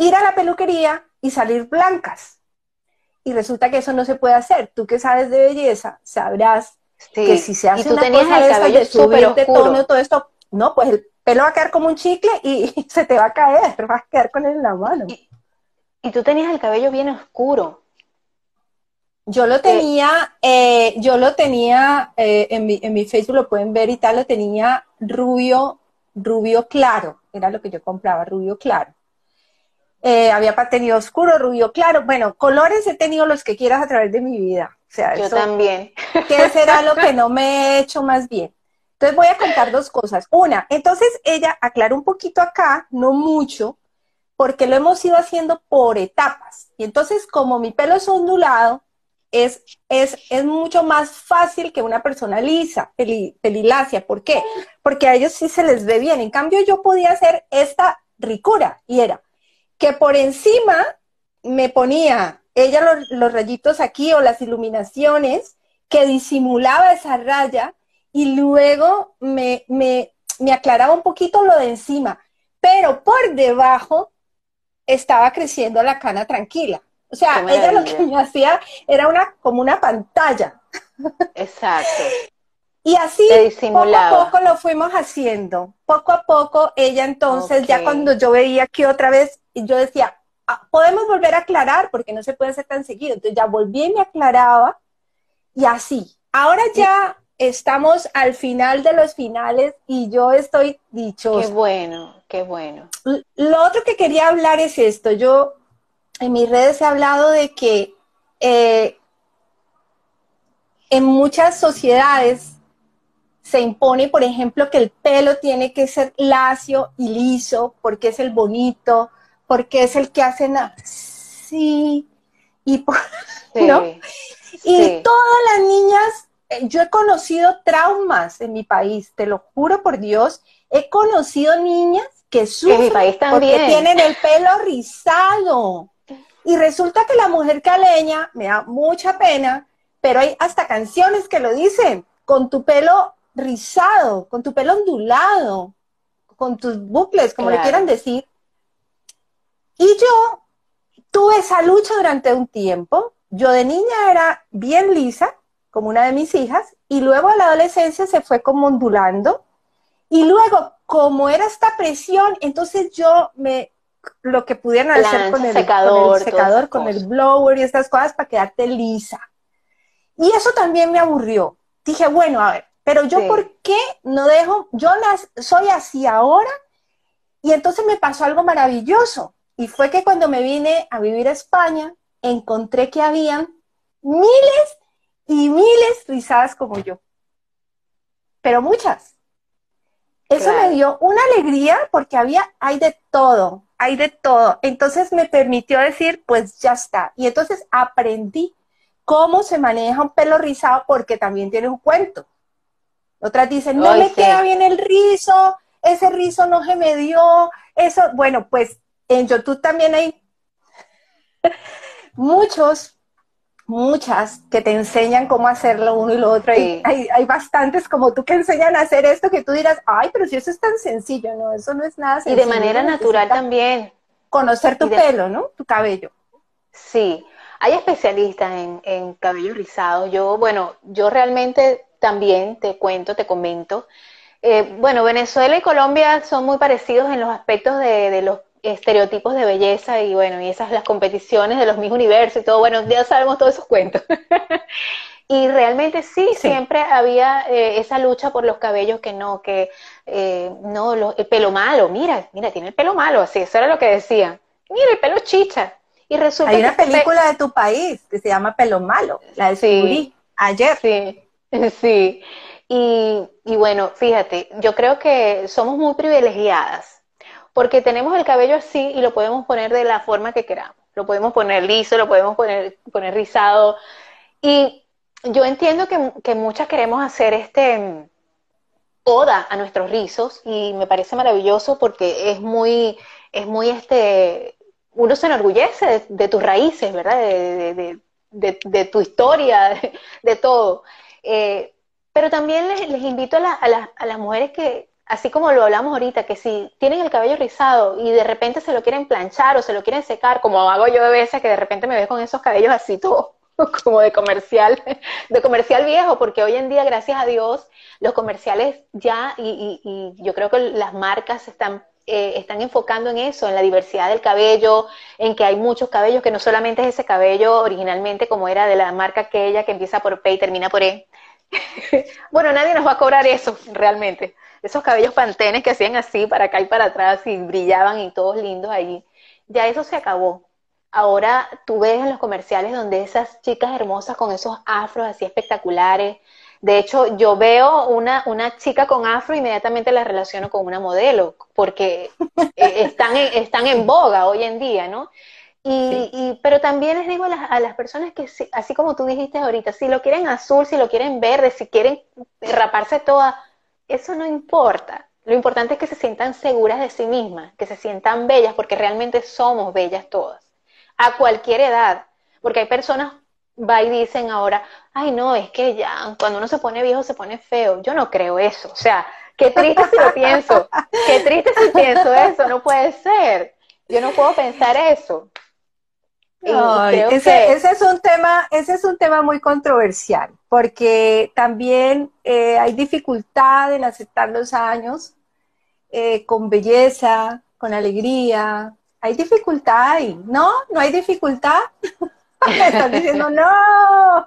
ir a la peluquería y salir blancas. Y resulta que eso no se puede hacer. Tú que sabes de belleza, sabrás que si se hace una cosa de estas de tono, todo esto, no, pues el pelo va a quedar como un chicle y, [LAUGHS] se te va a caer, [LAUGHS] vas a quedar con él en la mano. Y, tú tenías el cabello bien oscuro. Yo lo tenía, eh, yo lo tenía eh, en, mi, en mi Facebook, lo pueden ver y tal, lo tenía rubio, rubio claro, era lo que yo compraba, rubio claro. Eh, había tenido oscuro, rubio, claro. Bueno, colores he tenido los que quieras a través de mi vida. O sea, Yo también. ¿Qué será lo que no [LAUGHS] me he hecho más bien? Entonces voy a contar dos cosas. Una, entonces ella aclaró un poquito acá, no mucho, porque lo hemos ido haciendo por etapas. Y entonces, como mi pelo es ondulado, es, es, es mucho más fácil que una persona lisa, pelilacia. ¿Por qué? Porque a ellos sí se les ve bien. En cambio, yo podía hacer esta ricura y era que por encima me ponía ella los, rayitos aquí o las iluminaciones que disimulaba esa raya y luego me, me, aclaraba un poquito lo de encima, pero por debajo estaba creciendo la cana tranquila. O sea, ella lo que me hacía era una, como una pantalla. Exacto. Y así poco a poco lo fuimos haciendo. Poco a poco ella entonces, ya cuando yo veía que otra vez, yo decía, ah, podemos volver a aclarar porque no se puede hacer tan seguido. Entonces ya volví y me aclaraba y así. Ahora ya estamos al final de los finales y yo estoy dichosa. Qué bueno, qué bueno. Lo otro que quería hablar es esto. Yo en mis redes he hablado de que eh, en muchas sociedades se impone, por ejemplo, que el pelo tiene que ser lacio y liso porque es el bonito, porque es el que hacen así y [LAUGHS] ¿no? Y todas las niñas, eh, yo he conocido traumas en mi país, te lo juro por Dios, he conocido niñas que sufren porque tienen el pelo rizado. Y resulta que la mujer caleña, me da mucha pena, pero hay hasta canciones que lo dicen, con tu pelo rizado, con tu pelo ondulado, con tus bucles, como le quieran decir. Y yo tuve esa lucha durante un tiempo. Yo de niña era bien lisa, como una de mis hijas, y luego a la adolescencia se fue como ondulando. Y luego, como era esta presión, entonces yo me lo que pudieran hacer con el secador, con el, secador, con el blower y estas cosas para quedarte lisa. Y eso también me aburrió. Dije, bueno, a ver, pero yo, ¿por qué no dejo? Yo soy así ahora. Y entonces me pasó algo maravilloso. Y fue que cuando me vine a vivir a España, encontré que habían miles y miles rizadas como yo. Pero muchas. Eso me dio una alegría porque había, hay de todo, hay de todo. Entonces me permitió decir, pues ya está. Y entonces aprendí cómo se maneja un pelo rizado porque también tiene un cuento. Otras dicen, no me queda bien el rizo, ese rizo no se me dio, eso, bueno, pues en YouTube también hay [LAUGHS] muchos, muchas que te enseñan cómo hacerlo uno y lo otro. Hay, hay, bastantes como tú que enseñan a hacer esto que tú dirás, ay, pero si eso es tan sencillo, no, eso no es nada sencillo. Y de manera natural también. Conocer tu pelo, ¿no? Tu cabello. Sí, hay especialistas en, en cabello rizado. Yo, bueno, yo realmente también te cuento, te comento. Eh, bueno, Venezuela y Colombia son muy parecidos en los aspectos de, los estereotipos de belleza y bueno, y esas las competiciones de los mis universos y todo, bueno, ya sabemos todos esos cuentos. [LAUGHS] y realmente sí, siempre había eh, esa lucha por los cabellos que no, que eh, no, el pelo malo, mira, mira, tiene el pelo malo, así, eso era lo que decían. Mira, el pelo chicha. Y resulta Hay una película de tu país que se llama Pelo Malo, la de ayer. Sí. [LAUGHS] Sí, y, bueno, fíjate, yo creo que somos muy privilegiadas porque tenemos el cabello así y lo podemos poner de la forma que queramos. Lo podemos poner liso, lo podemos poner, rizado. Y yo entiendo que, muchas queremos hacer este oda a nuestros rizos y me parece maravilloso porque es muy, es muy este, uno se enorgullece de, tus raíces, ¿verdad? De, de tu historia, de todo. Eh, pero también les, invito a, a, las mujeres que, así como lo hablamos ahorita, que si tienen el cabello rizado y de repente se lo quieren planchar o se lo quieren secar, como hago yo de veces, que de repente me ves con esos cabellos así todo [LAUGHS] como de comercial, de comercial viejo, porque hoy en día, gracias a Dios, los comerciales ya, y, yo creo que las marcas están, eh, están enfocando en eso, en la diversidad del cabello, en que hay muchos cabellos, que no solamente es ese cabello originalmente como era de la marca aquella que empieza por P y termina por E, [LAUGHS] bueno, nadie nos va a cobrar eso realmente. Esos cabellos pantenes que hacían así para acá y para atrás y brillaban y todos lindos allí. Ya eso se acabó. Ahora tú ves en los comerciales donde esas chicas hermosas con esos afros así espectaculares. De hecho, yo veo una, una chica con afro, inmediatamente la relaciono con una modelo, porque [LAUGHS] eh, están están en boga hoy en día, ¿no? Y, pero también les digo a las, personas que, así como tú dijiste ahorita, si lo quieren azul, si lo quieren verde, si quieren raparse toda, eso no importa. Lo importante es que se sientan seguras de sí mismas, que se sientan bellas, porque realmente somos bellas todas, a cualquier edad. Porque hay personas, va y dicen ahora, ay no, es que ya, cuando uno se pone viejo se pone feo. Yo no creo eso. O sea, qué triste si lo pienso, qué triste si pienso eso, no puede ser. Yo no puedo pensar eso. Ese, es un tema, ese es un tema muy controversial, porque también eh, hay dificultad en aceptar los años eh, con belleza, con alegría. Hay dificultad ahí, ¿no? ¿No hay dificultad? [LAUGHS] Me estás diciendo no. [LAUGHS]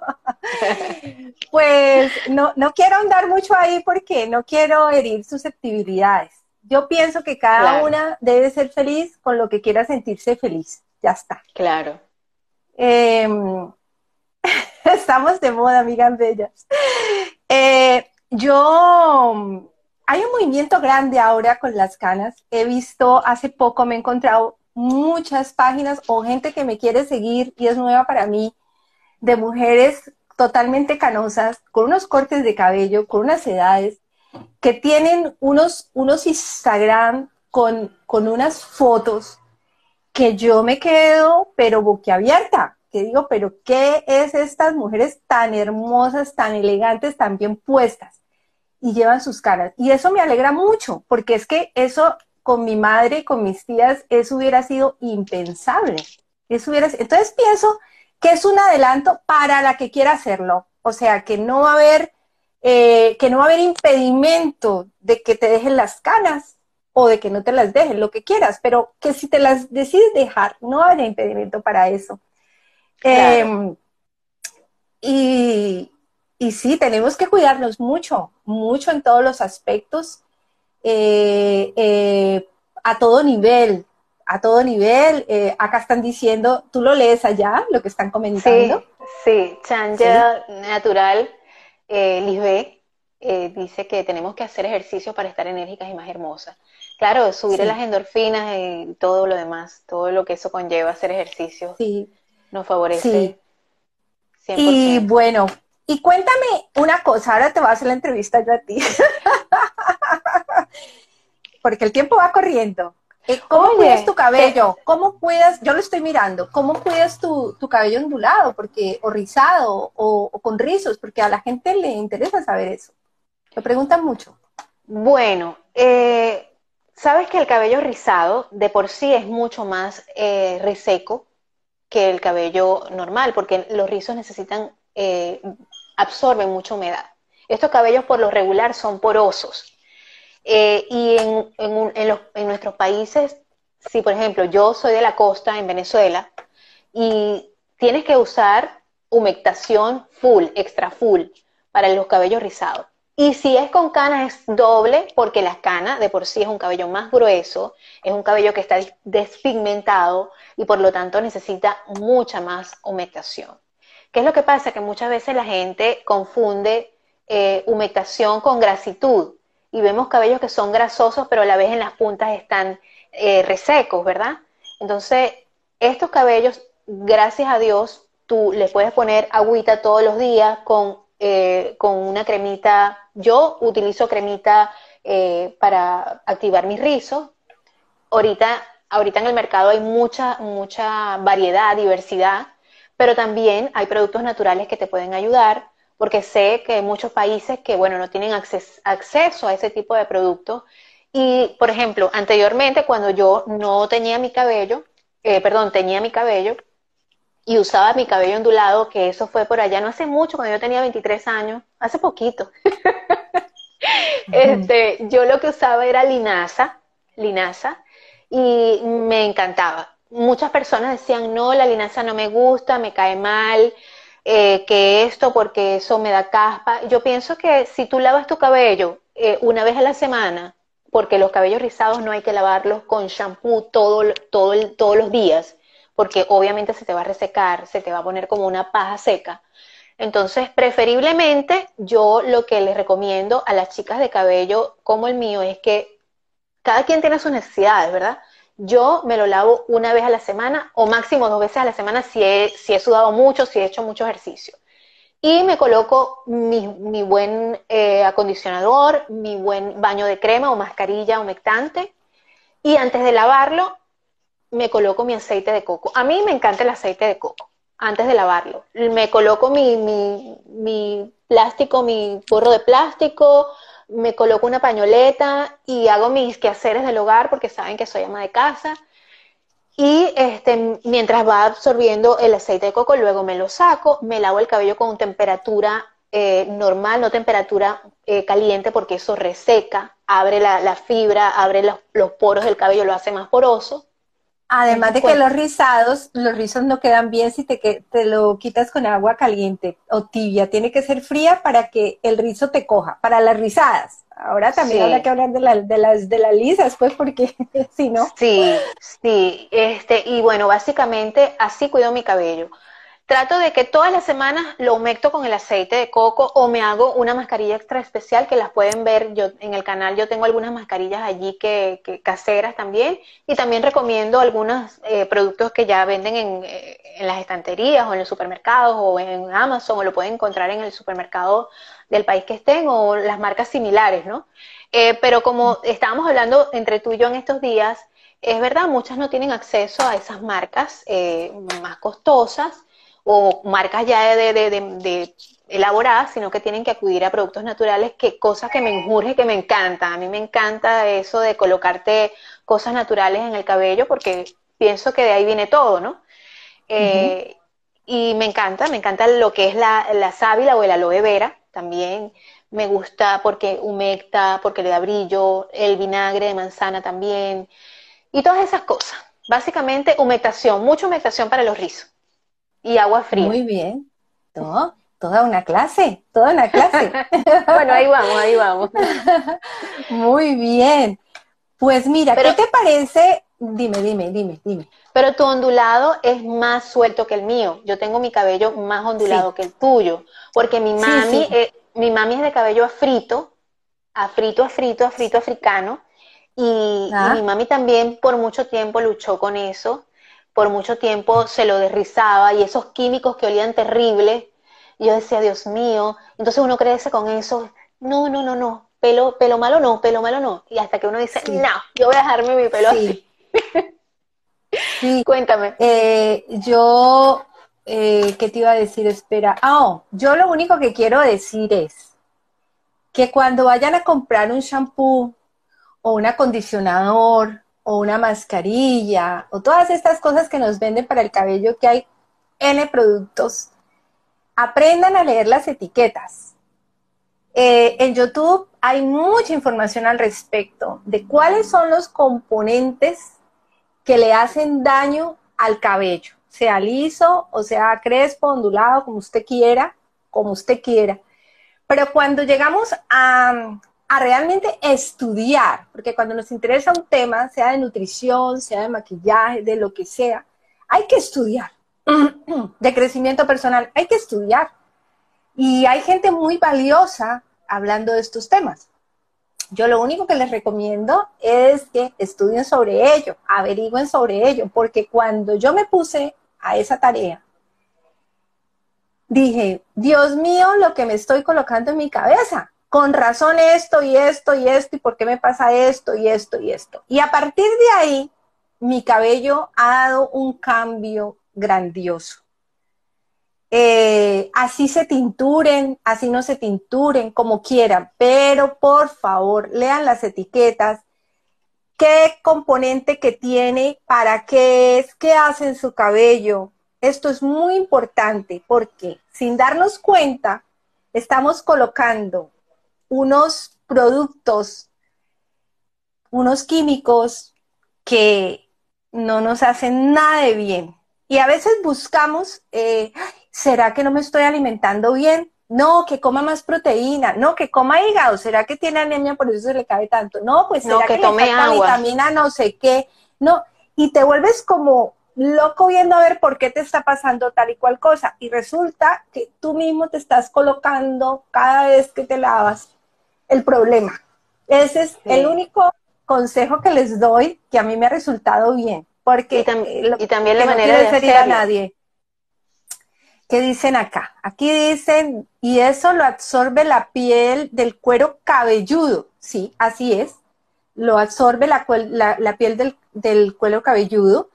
Pues no, no quiero andar mucho ahí porque no quiero herir susceptibilidades. Yo pienso que cada una debe ser feliz con lo que quiera sentirse feliz. Ya está. Claro. Em, [LAUGHS] estamos de moda, amigas bellas. Eh, yo hay un movimiento grande ahora con las canas. He visto, hace poco me he encontrado muchas páginas o gente que me quiere seguir y es nueva para mí, de mujeres totalmente canosas, con unos cortes de cabello, con unas edades, que tienen unos, unos Instagram con, con unas fotos que yo me quedo, pero boquiabierta, que digo, pero ¿qué es estas mujeres tan hermosas, tan elegantes, tan bien puestas? y llevan sus caras. Y eso me alegra mucho, porque es que eso con mi madre y con mis tías, eso hubiera sido impensable. Eso hubiera, entonces pienso que es un adelanto para la que quiera hacerlo. O sea, que no va a haber, eh, que no va a haber impedimento de que te dejen las canas o de que no te las dejen, lo que quieras, pero que si te las decides dejar, no haya impedimento para eso. Em, y, y sí, tenemos que cuidarnos mucho, mucho en todos los aspectos, eh, eh, a todo nivel, a todo nivel. Eh, acá están diciendo, tú lo lees allá, lo que están comentando. Sí, sí. Natural, Lisbeth, dice que tenemos que hacer ejercicio para estar enérgicas y más hermosas. Claro, subir las endorfinas y todo lo demás, todo lo que eso conlleva hacer ejercicio, sí. nos favorece. Sí. Y bueno, y cuéntame una cosa, ahora te voy a hacer la entrevista yo a ti. [LAUGHS] Porque el tiempo va corriendo. Eh, ¿Cómo cuidas tu cabello? ¿Cómo cuidas? Yo lo estoy mirando. ¿Cómo cuidas tu, cabello ondulado? Porque, o rizado, o, con rizos, porque a la gente le interesa saber eso. Lo preguntan mucho. Bueno, eh, sabes que el cabello rizado de por sí es mucho más eh, reseco que el cabello normal, porque los rizos necesitan eh, absorben mucha humedad. Estos cabellos por lo regular son porosos. Eh, y en, nuestros países, si por ejemplo yo soy de la costa en Venezuela y tienes que usar humectación full, extra full, para los cabellos rizados. Y si es con canas es doble, porque la cana de por sí es un cabello más grueso, es un cabello que está despigmentado y por lo tanto necesita mucha más humectación. ¿Qué es lo que pasa? Que muchas veces la gente confunde eh, humectación con grasitud y vemos cabellos que son grasosos, pero a la vez en las puntas están eh, resecos, ¿verdad? Entonces, estos cabellos, gracias a Dios, tú les puedes poner agüita todos los días con, eh, con una cremita. Yo utilizo cremita para activar mis rizos. Ahorita, ahorita en el mercado hay mucha, mucha variedad, diversidad pero también hay productos naturales que te pueden ayudar, porque sé que hay muchos países que, bueno, no tienen acceso a ese tipo de productos. Y, por ejemplo, anteriormente, cuando yo no tenía mi cabello, eh, perdón, tenía mi cabello y usaba mi cabello ondulado, que eso fue por allá no hace mucho, cuando yo tenía 23 años, hace poquito. [LAUGHS] este, yo lo que usaba era linaza, linaza, y me encantaba muchas personas decían, no, la linaza no me gusta, me cae mal, eh, que esto porque eso me da caspa. Yo pienso que si tú lavas tu cabello eh, una vez a la semana, porque los cabellos rizados no hay que lavarlos con shampoo todo, todo todos los días, porque obviamente se te va a resecar, se te va a poner como una paja seca. Entonces, preferiblemente, yo lo que les recomiendo a las chicas de cabello como el mío es que cada quien tiene sus necesidades, ¿verdad? Yo me lo lavo una vez a la semana o máximo dos veces a la semana si he, si he sudado mucho, si he hecho mucho ejercicio. Y me coloco mi, buen eh, acondicionador, mi buen baño de crema o mascarilla humectante. Y antes de lavarlo, me coloco mi aceite de coco. A mí me encanta el aceite de coco antes de lavarlo. Me coloco mi, mi, plástico, mi forro de plástico, me coloco una pañoleta y hago mis quehaceres del hogar porque saben que soy ama de casa. y este, mientras va absorbiendo el aceite de coco, luego me lo saco, me lavo el cabello con temperatura eh, normal, no temperatura eh, caliente, porque eso reseca, abre la, fibra, abre los, poros del cabello, lo hace más poroso. Además de que los rizados, los rizos no quedan bien si te, te lo quitas con agua caliente o tibia. Tiene que ser fría para que el rizo te coja, para las rizadas. Ahora también habrá que hablar de, de, las, de las lisas, pues, porque [LAUGHS] si no. Sí, sí. Este, y bueno, básicamente así cuido mi cabello. Trato de que todas las semanas lo humecto con el aceite de coco o me hago una mascarilla extra especial que las pueden ver yo en el canal. Yo tengo algunas mascarillas allí que, caseras también y también recomiendo algunos eh, productos que ya venden en, eh, en, las estanterías o en los supermercados o en Amazon o lo pueden encontrar en el supermercado del país que estén o las marcas similares, ¿no? Eh, pero como estábamos hablando entre tú y yo en estos días, es verdad, muchas no tienen acceso a esas marcas más costosas o marcas ya de, de, de, elaboradas, sino que tienen que acudir a productos naturales, que cosas que me injurge, que me encanta. A mí me encanta eso de colocarte cosas naturales en el cabello, porque pienso que de ahí viene todo, ¿no? Eh, y me encanta, me encanta lo que es la, la sábila o el aloe vera, también me gusta porque humecta, porque le da brillo, el vinagre de manzana también, y todas esas cosas. Básicamente, humectación, mucha humectación para los rizos y agua fría. Muy bien. Toda una clase, toda una clase. [LAUGHS] bueno, ahí vamos, ahí vamos. [LAUGHS] Muy bien. Pues mira, ¿qué te parece? Dime, dime, dime, dime. Pero tu ondulado es más suelto que el mío. Yo tengo mi cabello más ondulado que el tuyo, porque mi mami, mi mami es de cabello afrito, afrito, afrito, afrito africano, y, y ah. mi mami también por mucho tiempo luchó con eso por mucho tiempo se lo derrizaba y esos químicos que olían terrible, yo decía, Dios mío, entonces uno crece con eso, no, no, no, no, pelo, pelo malo no, pelo malo no, y hasta que uno dice, no, yo voy a dejarme mi pelo así. [LAUGHS] sí. Cuéntame. Eh, yo, eh, ¿qué te iba a decir? Espera, ah, yo lo único que quiero decir es que cuando vayan a comprar un shampoo o un acondicionador o una mascarilla o todas estas cosas que nos venden para el cabello que hay N productos, aprendan a leer las etiquetas. Eh, en YouTube hay mucha información al respecto de cuáles son los componentes que le hacen daño al cabello, sea liso o sea crespo, ondulado, como usted quiera, como usted quiera. Pero cuando llegamos a, a realmente estudiar, porque cuando nos interesa un tema, sea de nutrición, sea de maquillaje, de lo que sea, hay que estudiar. De crecimiento personal, hay que estudiar. Y hay gente muy valiosa hablando de estos temas. Yo lo único que les recomiendo es que estudien sobre ello, averigüen sobre ello, porque cuando yo me puse a esa tarea, dije, Dios mío, lo que me estoy colocando en mi cabeza con razón esto y esto y esto y por qué me pasa esto y esto y esto. Y a partir de ahí, mi cabello ha dado un cambio grandioso. Eh, así se tinturen, así no se tinturen, como quieran, pero por favor, lean las etiquetas, qué componente que tiene, para qué es, qué hace en su cabello. Esto es muy importante porque sin darnos cuenta, estamos colocando unos productos, unos químicos que no nos hacen nada de bien. Y a veces buscamos, eh, ¿será que no me estoy alimentando bien? No, que coma más proteína, no, que coma hígado, ¿será que tiene anemia por eso se le cabe tanto? No, pues será que, tome agua. vitamina no sé qué. No, y te vuelves como loco viendo a ver por qué te está pasando tal y cual cosa. Y resulta que tú mismo te estás colocando cada vez que te lavas el problema. Ese es el único consejo que les doy que a mí me ha resultado bien. Porque y, también la manera de hacerlo. a nadie. ¿Qué dicen acá? Aquí dicen, y eso lo absorbe la piel del cuero cabelludo. Sí, así es. Lo absorbe la, la, piel del, del, cuero cabelludo.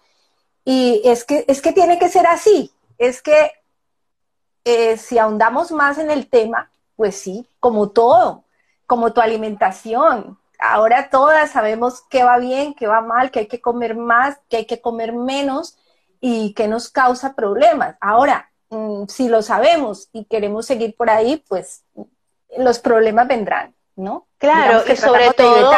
Y es que, es que tiene que ser así. Es que eh, si ahondamos más en el tema, pues sí, como todo, como tu alimentación. ahora todas sabemos qué va bien, qué va mal, que hay que comer más, que hay que comer menos y que nos causa problemas. Ahora, mm, si lo sabemos y queremos seguir por ahí, pues los problemas vendrán, ¿no? Claro, y sobre todo,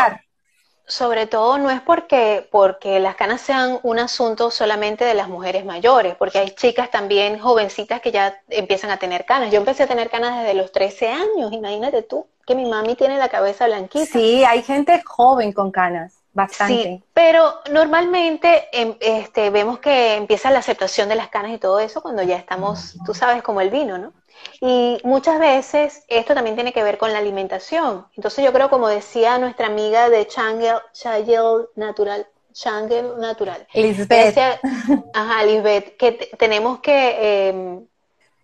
sobre todo no es porque, porque las canas sean un asunto solamente de las mujeres mayores, porque hay chicas también jovencitas que ya empiezan a tener canas. Yo empecé a tener canas desde los 13 años, imagínate tú, que mi mami tiene la cabeza blanquita. Sí, hay gente joven con canas. Bastante. Sí, pero normalmente em, este, vemos que empieza la aceptación de las canas y todo eso cuando ya estamos, tú sabes, como el vino, ¿no? Y muchas veces esto también tiene que ver con la alimentación. Entonces yo creo, como decía nuestra amiga de Changel, Changel Natural, Changel Natural. Lisbeth. ajá, Lisbeth, que tenemos que, em,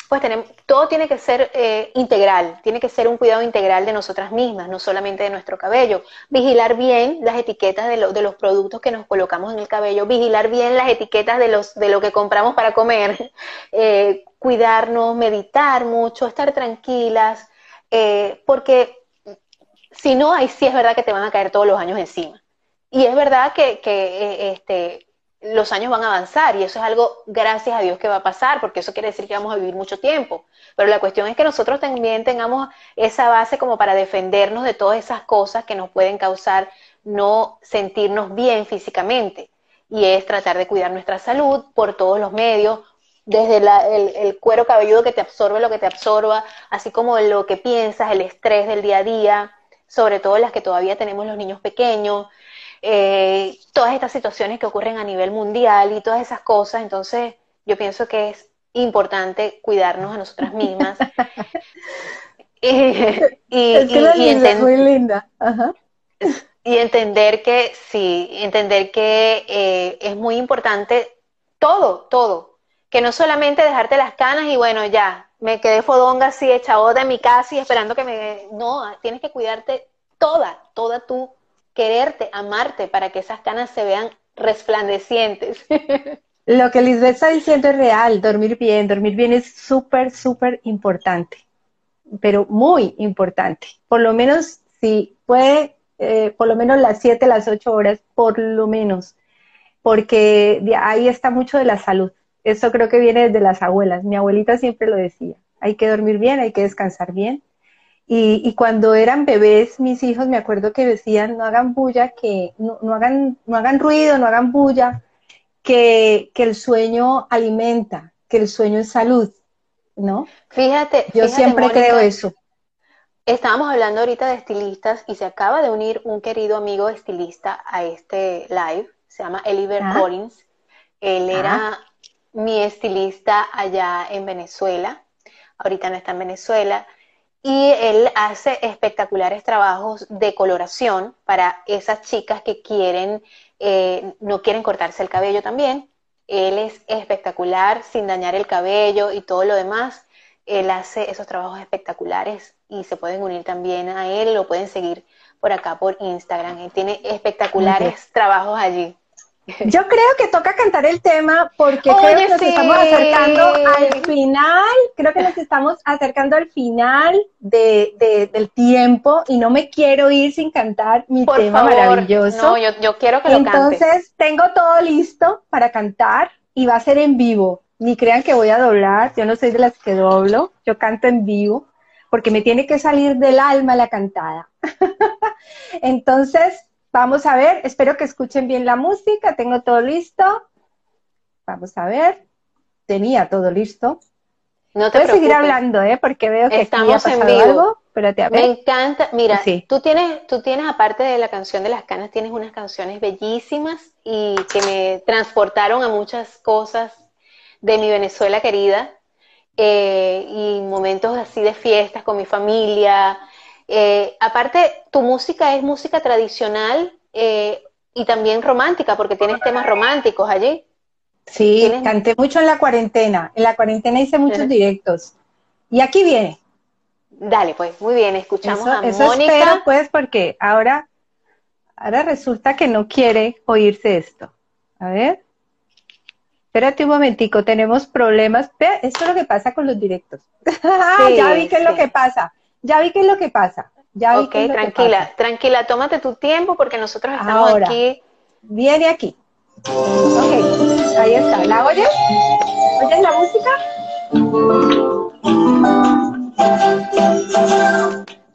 pues tenemos, todo tiene que ser eh, integral, tiene que ser un cuidado integral de nosotras mismas, no solamente de nuestro cabello. Vigilar bien las etiquetas de, de los productos que nos colocamos en el cabello, vigilar bien las etiquetas de, los, de lo que compramos para comer, [LAUGHS] eh, cuidarnos, meditar mucho, estar tranquilas, eh, porque si no, ahí sí es verdad que te van a caer todos los años encima. Y es verdad que, que este, los años van a avanzar y eso es algo, gracias a Dios, que va a pasar, porque eso quiere decir que vamos a vivir mucho tiempo. Pero la cuestión es que nosotros también tengamos esa base como para defendernos de todas esas cosas que nos pueden causar no sentirnos bien físicamente. Y es tratar de cuidar nuestra salud por todos los medios, desde el, cuero cabelludo que te absorbe lo que te absorba, así como lo que piensas, el estrés del día a día, sobre todo las que todavía tenemos los niños pequeños, eh, todas estas situaciones que ocurren a nivel mundial y todas esas cosas. Entonces, yo pienso que es importante cuidarnos a nosotras mismas. [LAUGHS] y, es muy linda. Y entender que sí, entender que eh, es muy importante todo, todo, que no solamente dejarte las canas y bueno, ya, me quedé fodonga así, echado de mi casa y esperando que me... No, tienes que cuidarte toda, toda tú, quererte, amarte, para que esas canas se vean resplandecientes. [LAUGHS] Lo que Lisbeth está diciendo es real, dormir bien, dormir bien es súper, súper importante, pero muy importante. Por lo menos, si puede, eh, por lo menos las 7, las 8 horas, por lo menos, porque ahí está mucho de la salud. Eso creo que viene desde las abuelas. Mi abuelita siempre lo decía. Hay que dormir bien, hay que descansar bien. Y, cuando eran bebés, mis hijos, me acuerdo que decían, no hagan bulla, que no, hagan, no hagan ruido, no hagan bulla, que, el sueño alimenta, que el sueño es salud, ¿no? Fíjate. Yo siempre creo eso. Estábamos hablando ahorita de estilistas y se acaba de unir un querido amigo estilista a este live, se llama Eliver ah. Collins. Él era ah mi estilista allá en Venezuela, ahorita no está en Venezuela, y él hace espectaculares trabajos de coloración para esas chicas que quieren, eh, no quieren cortarse el cabello también. Él es espectacular, sin dañar el cabello y todo lo demás. Él hace esos trabajos espectaculares y se pueden unir también a él, lo pueden seguir por acá por Instagram. Él tiene espectaculares trabajos allí. Yo creo que toca cantar el tema porque creo que nos estamos acercando al final, creo que nos estamos acercando al final de, del tiempo y no me quiero ir sin cantar mi tema maravilloso. No, yo, quiero que lo Entonces, tengo todo listo para cantar y va a ser en vivo. Ni crean que voy a doblar, yo no soy de las que doblo, yo canto en vivo porque me tiene que salir del alma la cantada. [LAUGHS] Entonces, Vamos a ver, espero que escuchen bien la música, tengo todo listo. Vamos a ver, tenía todo listo. No te Puedes seguir hablando, ¿eh? Porque veo que estamos en vivo. Algo. Me encanta. Mira, tú tienes, tú tienes aparte de la canción de las canas, tienes unas canciones bellísimas y que me transportaron a muchas cosas de mi Venezuela querida eh, y momentos así de fiestas con mi familia, eh, aparte, tu música es música tradicional eh, y también romántica, porque tienes temas románticos allí. Sí, canté mucho en la cuarentena. En la cuarentena hice muchos directos. Y aquí viene. Dale, pues, muy bien, escuchamos a eso Mónica. Espero, pues, porque ahora, ahora resulta que no quiere oírse esto. A ver. Espérate un momentico, tenemos problemas. Esto es lo que pasa con los directos. [LAUGHS] ya vi qué es lo que pasa. Ya vi qué es lo que pasa. Ya ok, tranquila, tranquila, tómate tu tiempo porque nosotros estamos aquí. Viene aquí. Ok, ahí está. ¿La oyes? ¿Oyes la música?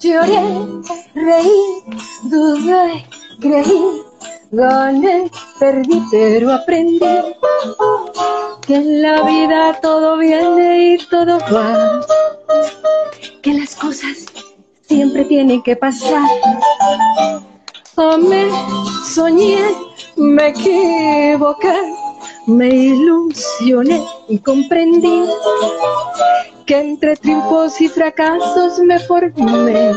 Lloré, reí, dudé, creí, gané, perdí, pero aprendí que en la vida todo viene y todo va, que las cosas siempre tienen que pasar. Amé, soñé, me equivoqué, me ilusioné y comprendí que entre triunfos y fracasos me formé,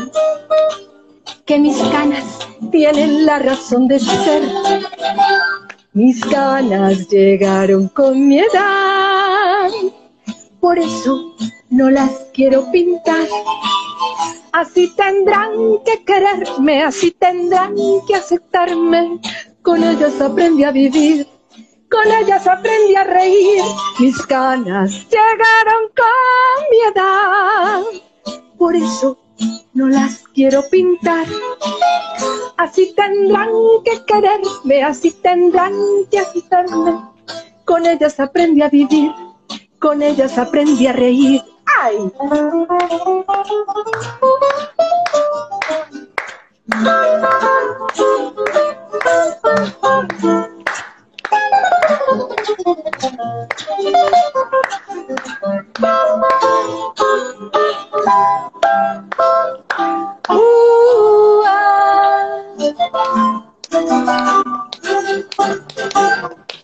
que mis ganas tienen la razón de ser. Mis ganas llegaron con mi edad, por eso no las quiero pintar. Así tendrán que quererme, así tendrán que aceptarme. Con ellas aprendí a vivir, con ellas aprendí a reír. Mis ganas llegaron con mi edad, por eso no las quiero pintar. Así tendrán que quererme, así tendrán que aceptarme. Con ellas aprendí a vivir, con ellas aprendí a reír. ¡Ay!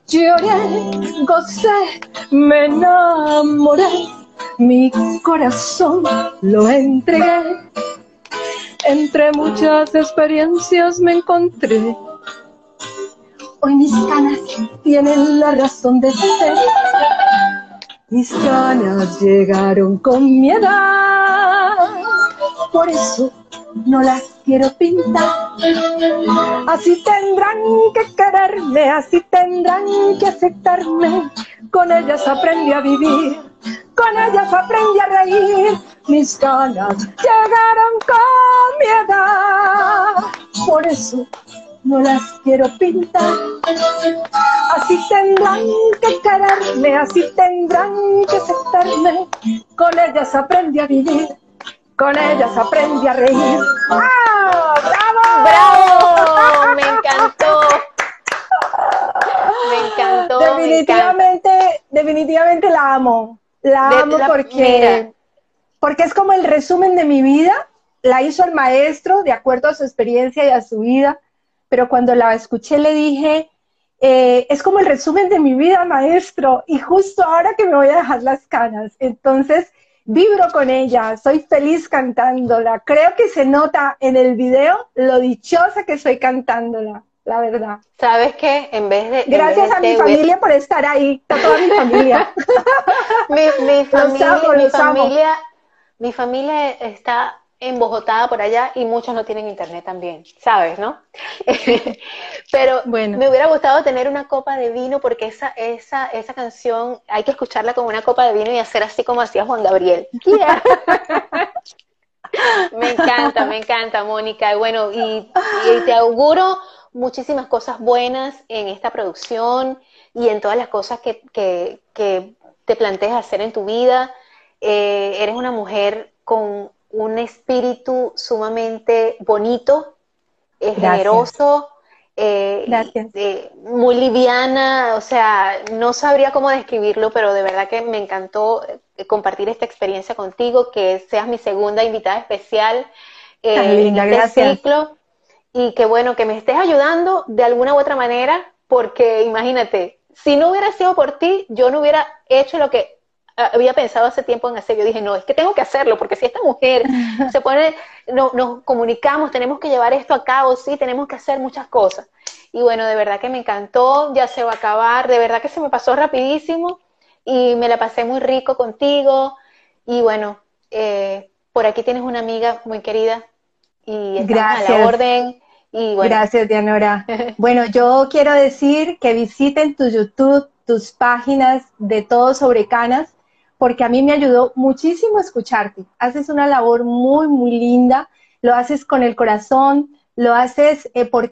Lloré, gocé, me enamoré, mi corazón lo entregué. Entre muchas experiencias me encontré. Hoy mis canas tienen la razón de ser. Mis ganas llegaron con mi edad. Por eso no las quiero pintar. Así tendrán que quererme, así tendrán que aceptarme. Con ellas aprendí a vivir, con ellas aprendí a reír. Mis ganas llegaron con mi edad. Por eso no las quiero pintar. Así tendrán que quererme, así tendrán que aceptarme. Con ellas aprendí a vivir con ellas aprendí a reír. ¡Ah! ¡Bravo! ¡Bravo! Me encantó. Me encantó. Definitivamente, definitivamente la amo. La amo porque, porque es como el resumen de mi vida. La hizo el maestro de acuerdo a su experiencia y a su vida. Pero cuando la escuché le dije, eh, es como el resumen de mi vida, maestro. Y justo ahora que me voy a dejar las canas. Entonces, vibro con ella, soy feliz cantándola. Creo que se nota en el video lo dichosa que soy cantándola, la verdad. ¿Sabes qué? En vez de... Gracias a mi familia por estar ahí, a toda mi familia. [LAUGHS] mi, familia, mi familia está en Bogotá, por allá, y muchos no tienen internet también, ¿sabes, no? [LAUGHS] Pero bueno. me hubiera gustado tener una copa de vino porque esa, esa, esa canción hay que escucharla como una copa de vino y hacer así como hacía Juan Gabriel. [LAUGHS] me encanta, me encanta, Mónica. Y bueno, y, te auguro muchísimas cosas buenas en esta producción y en todas las cosas que, que, que te planteas hacer en tu vida. Eh, eres una mujer con un espíritu sumamente bonito, eh, generoso, eh, eh, muy liviana, o sea, no sabría cómo describirlo, pero de verdad que me encantó compartir esta experiencia contigo, que seas mi segunda invitada especial en este ciclo. Y que bueno, que me estés ayudando de alguna u otra manera, porque imagínate, si no hubiera sido por ti, yo no hubiera hecho lo que había pensado hace tiempo en hacer, yo dije, no, es que tengo que hacerlo, porque si esta mujer [LAUGHS] se pone, no, nos comunicamos, tenemos que llevar esto a cabo, sí, tenemos que hacer muchas cosas. Y bueno, de verdad que me encantó, ya se va a acabar, de verdad que se me pasó rapidísimo y me la pasé muy rico contigo. Y bueno, eh, por aquí tienes una amiga muy querida y Gracias. a la orden. Y bueno. Gracias, Dianora. [LAUGHS] bueno, yo quiero decir que visiten tu YouTube, tus páginas de todo sobre canas porque a mí me ayudó muchísimo escucharte. Haces una labor muy, muy linda lo haces con el corazón, lo haces porque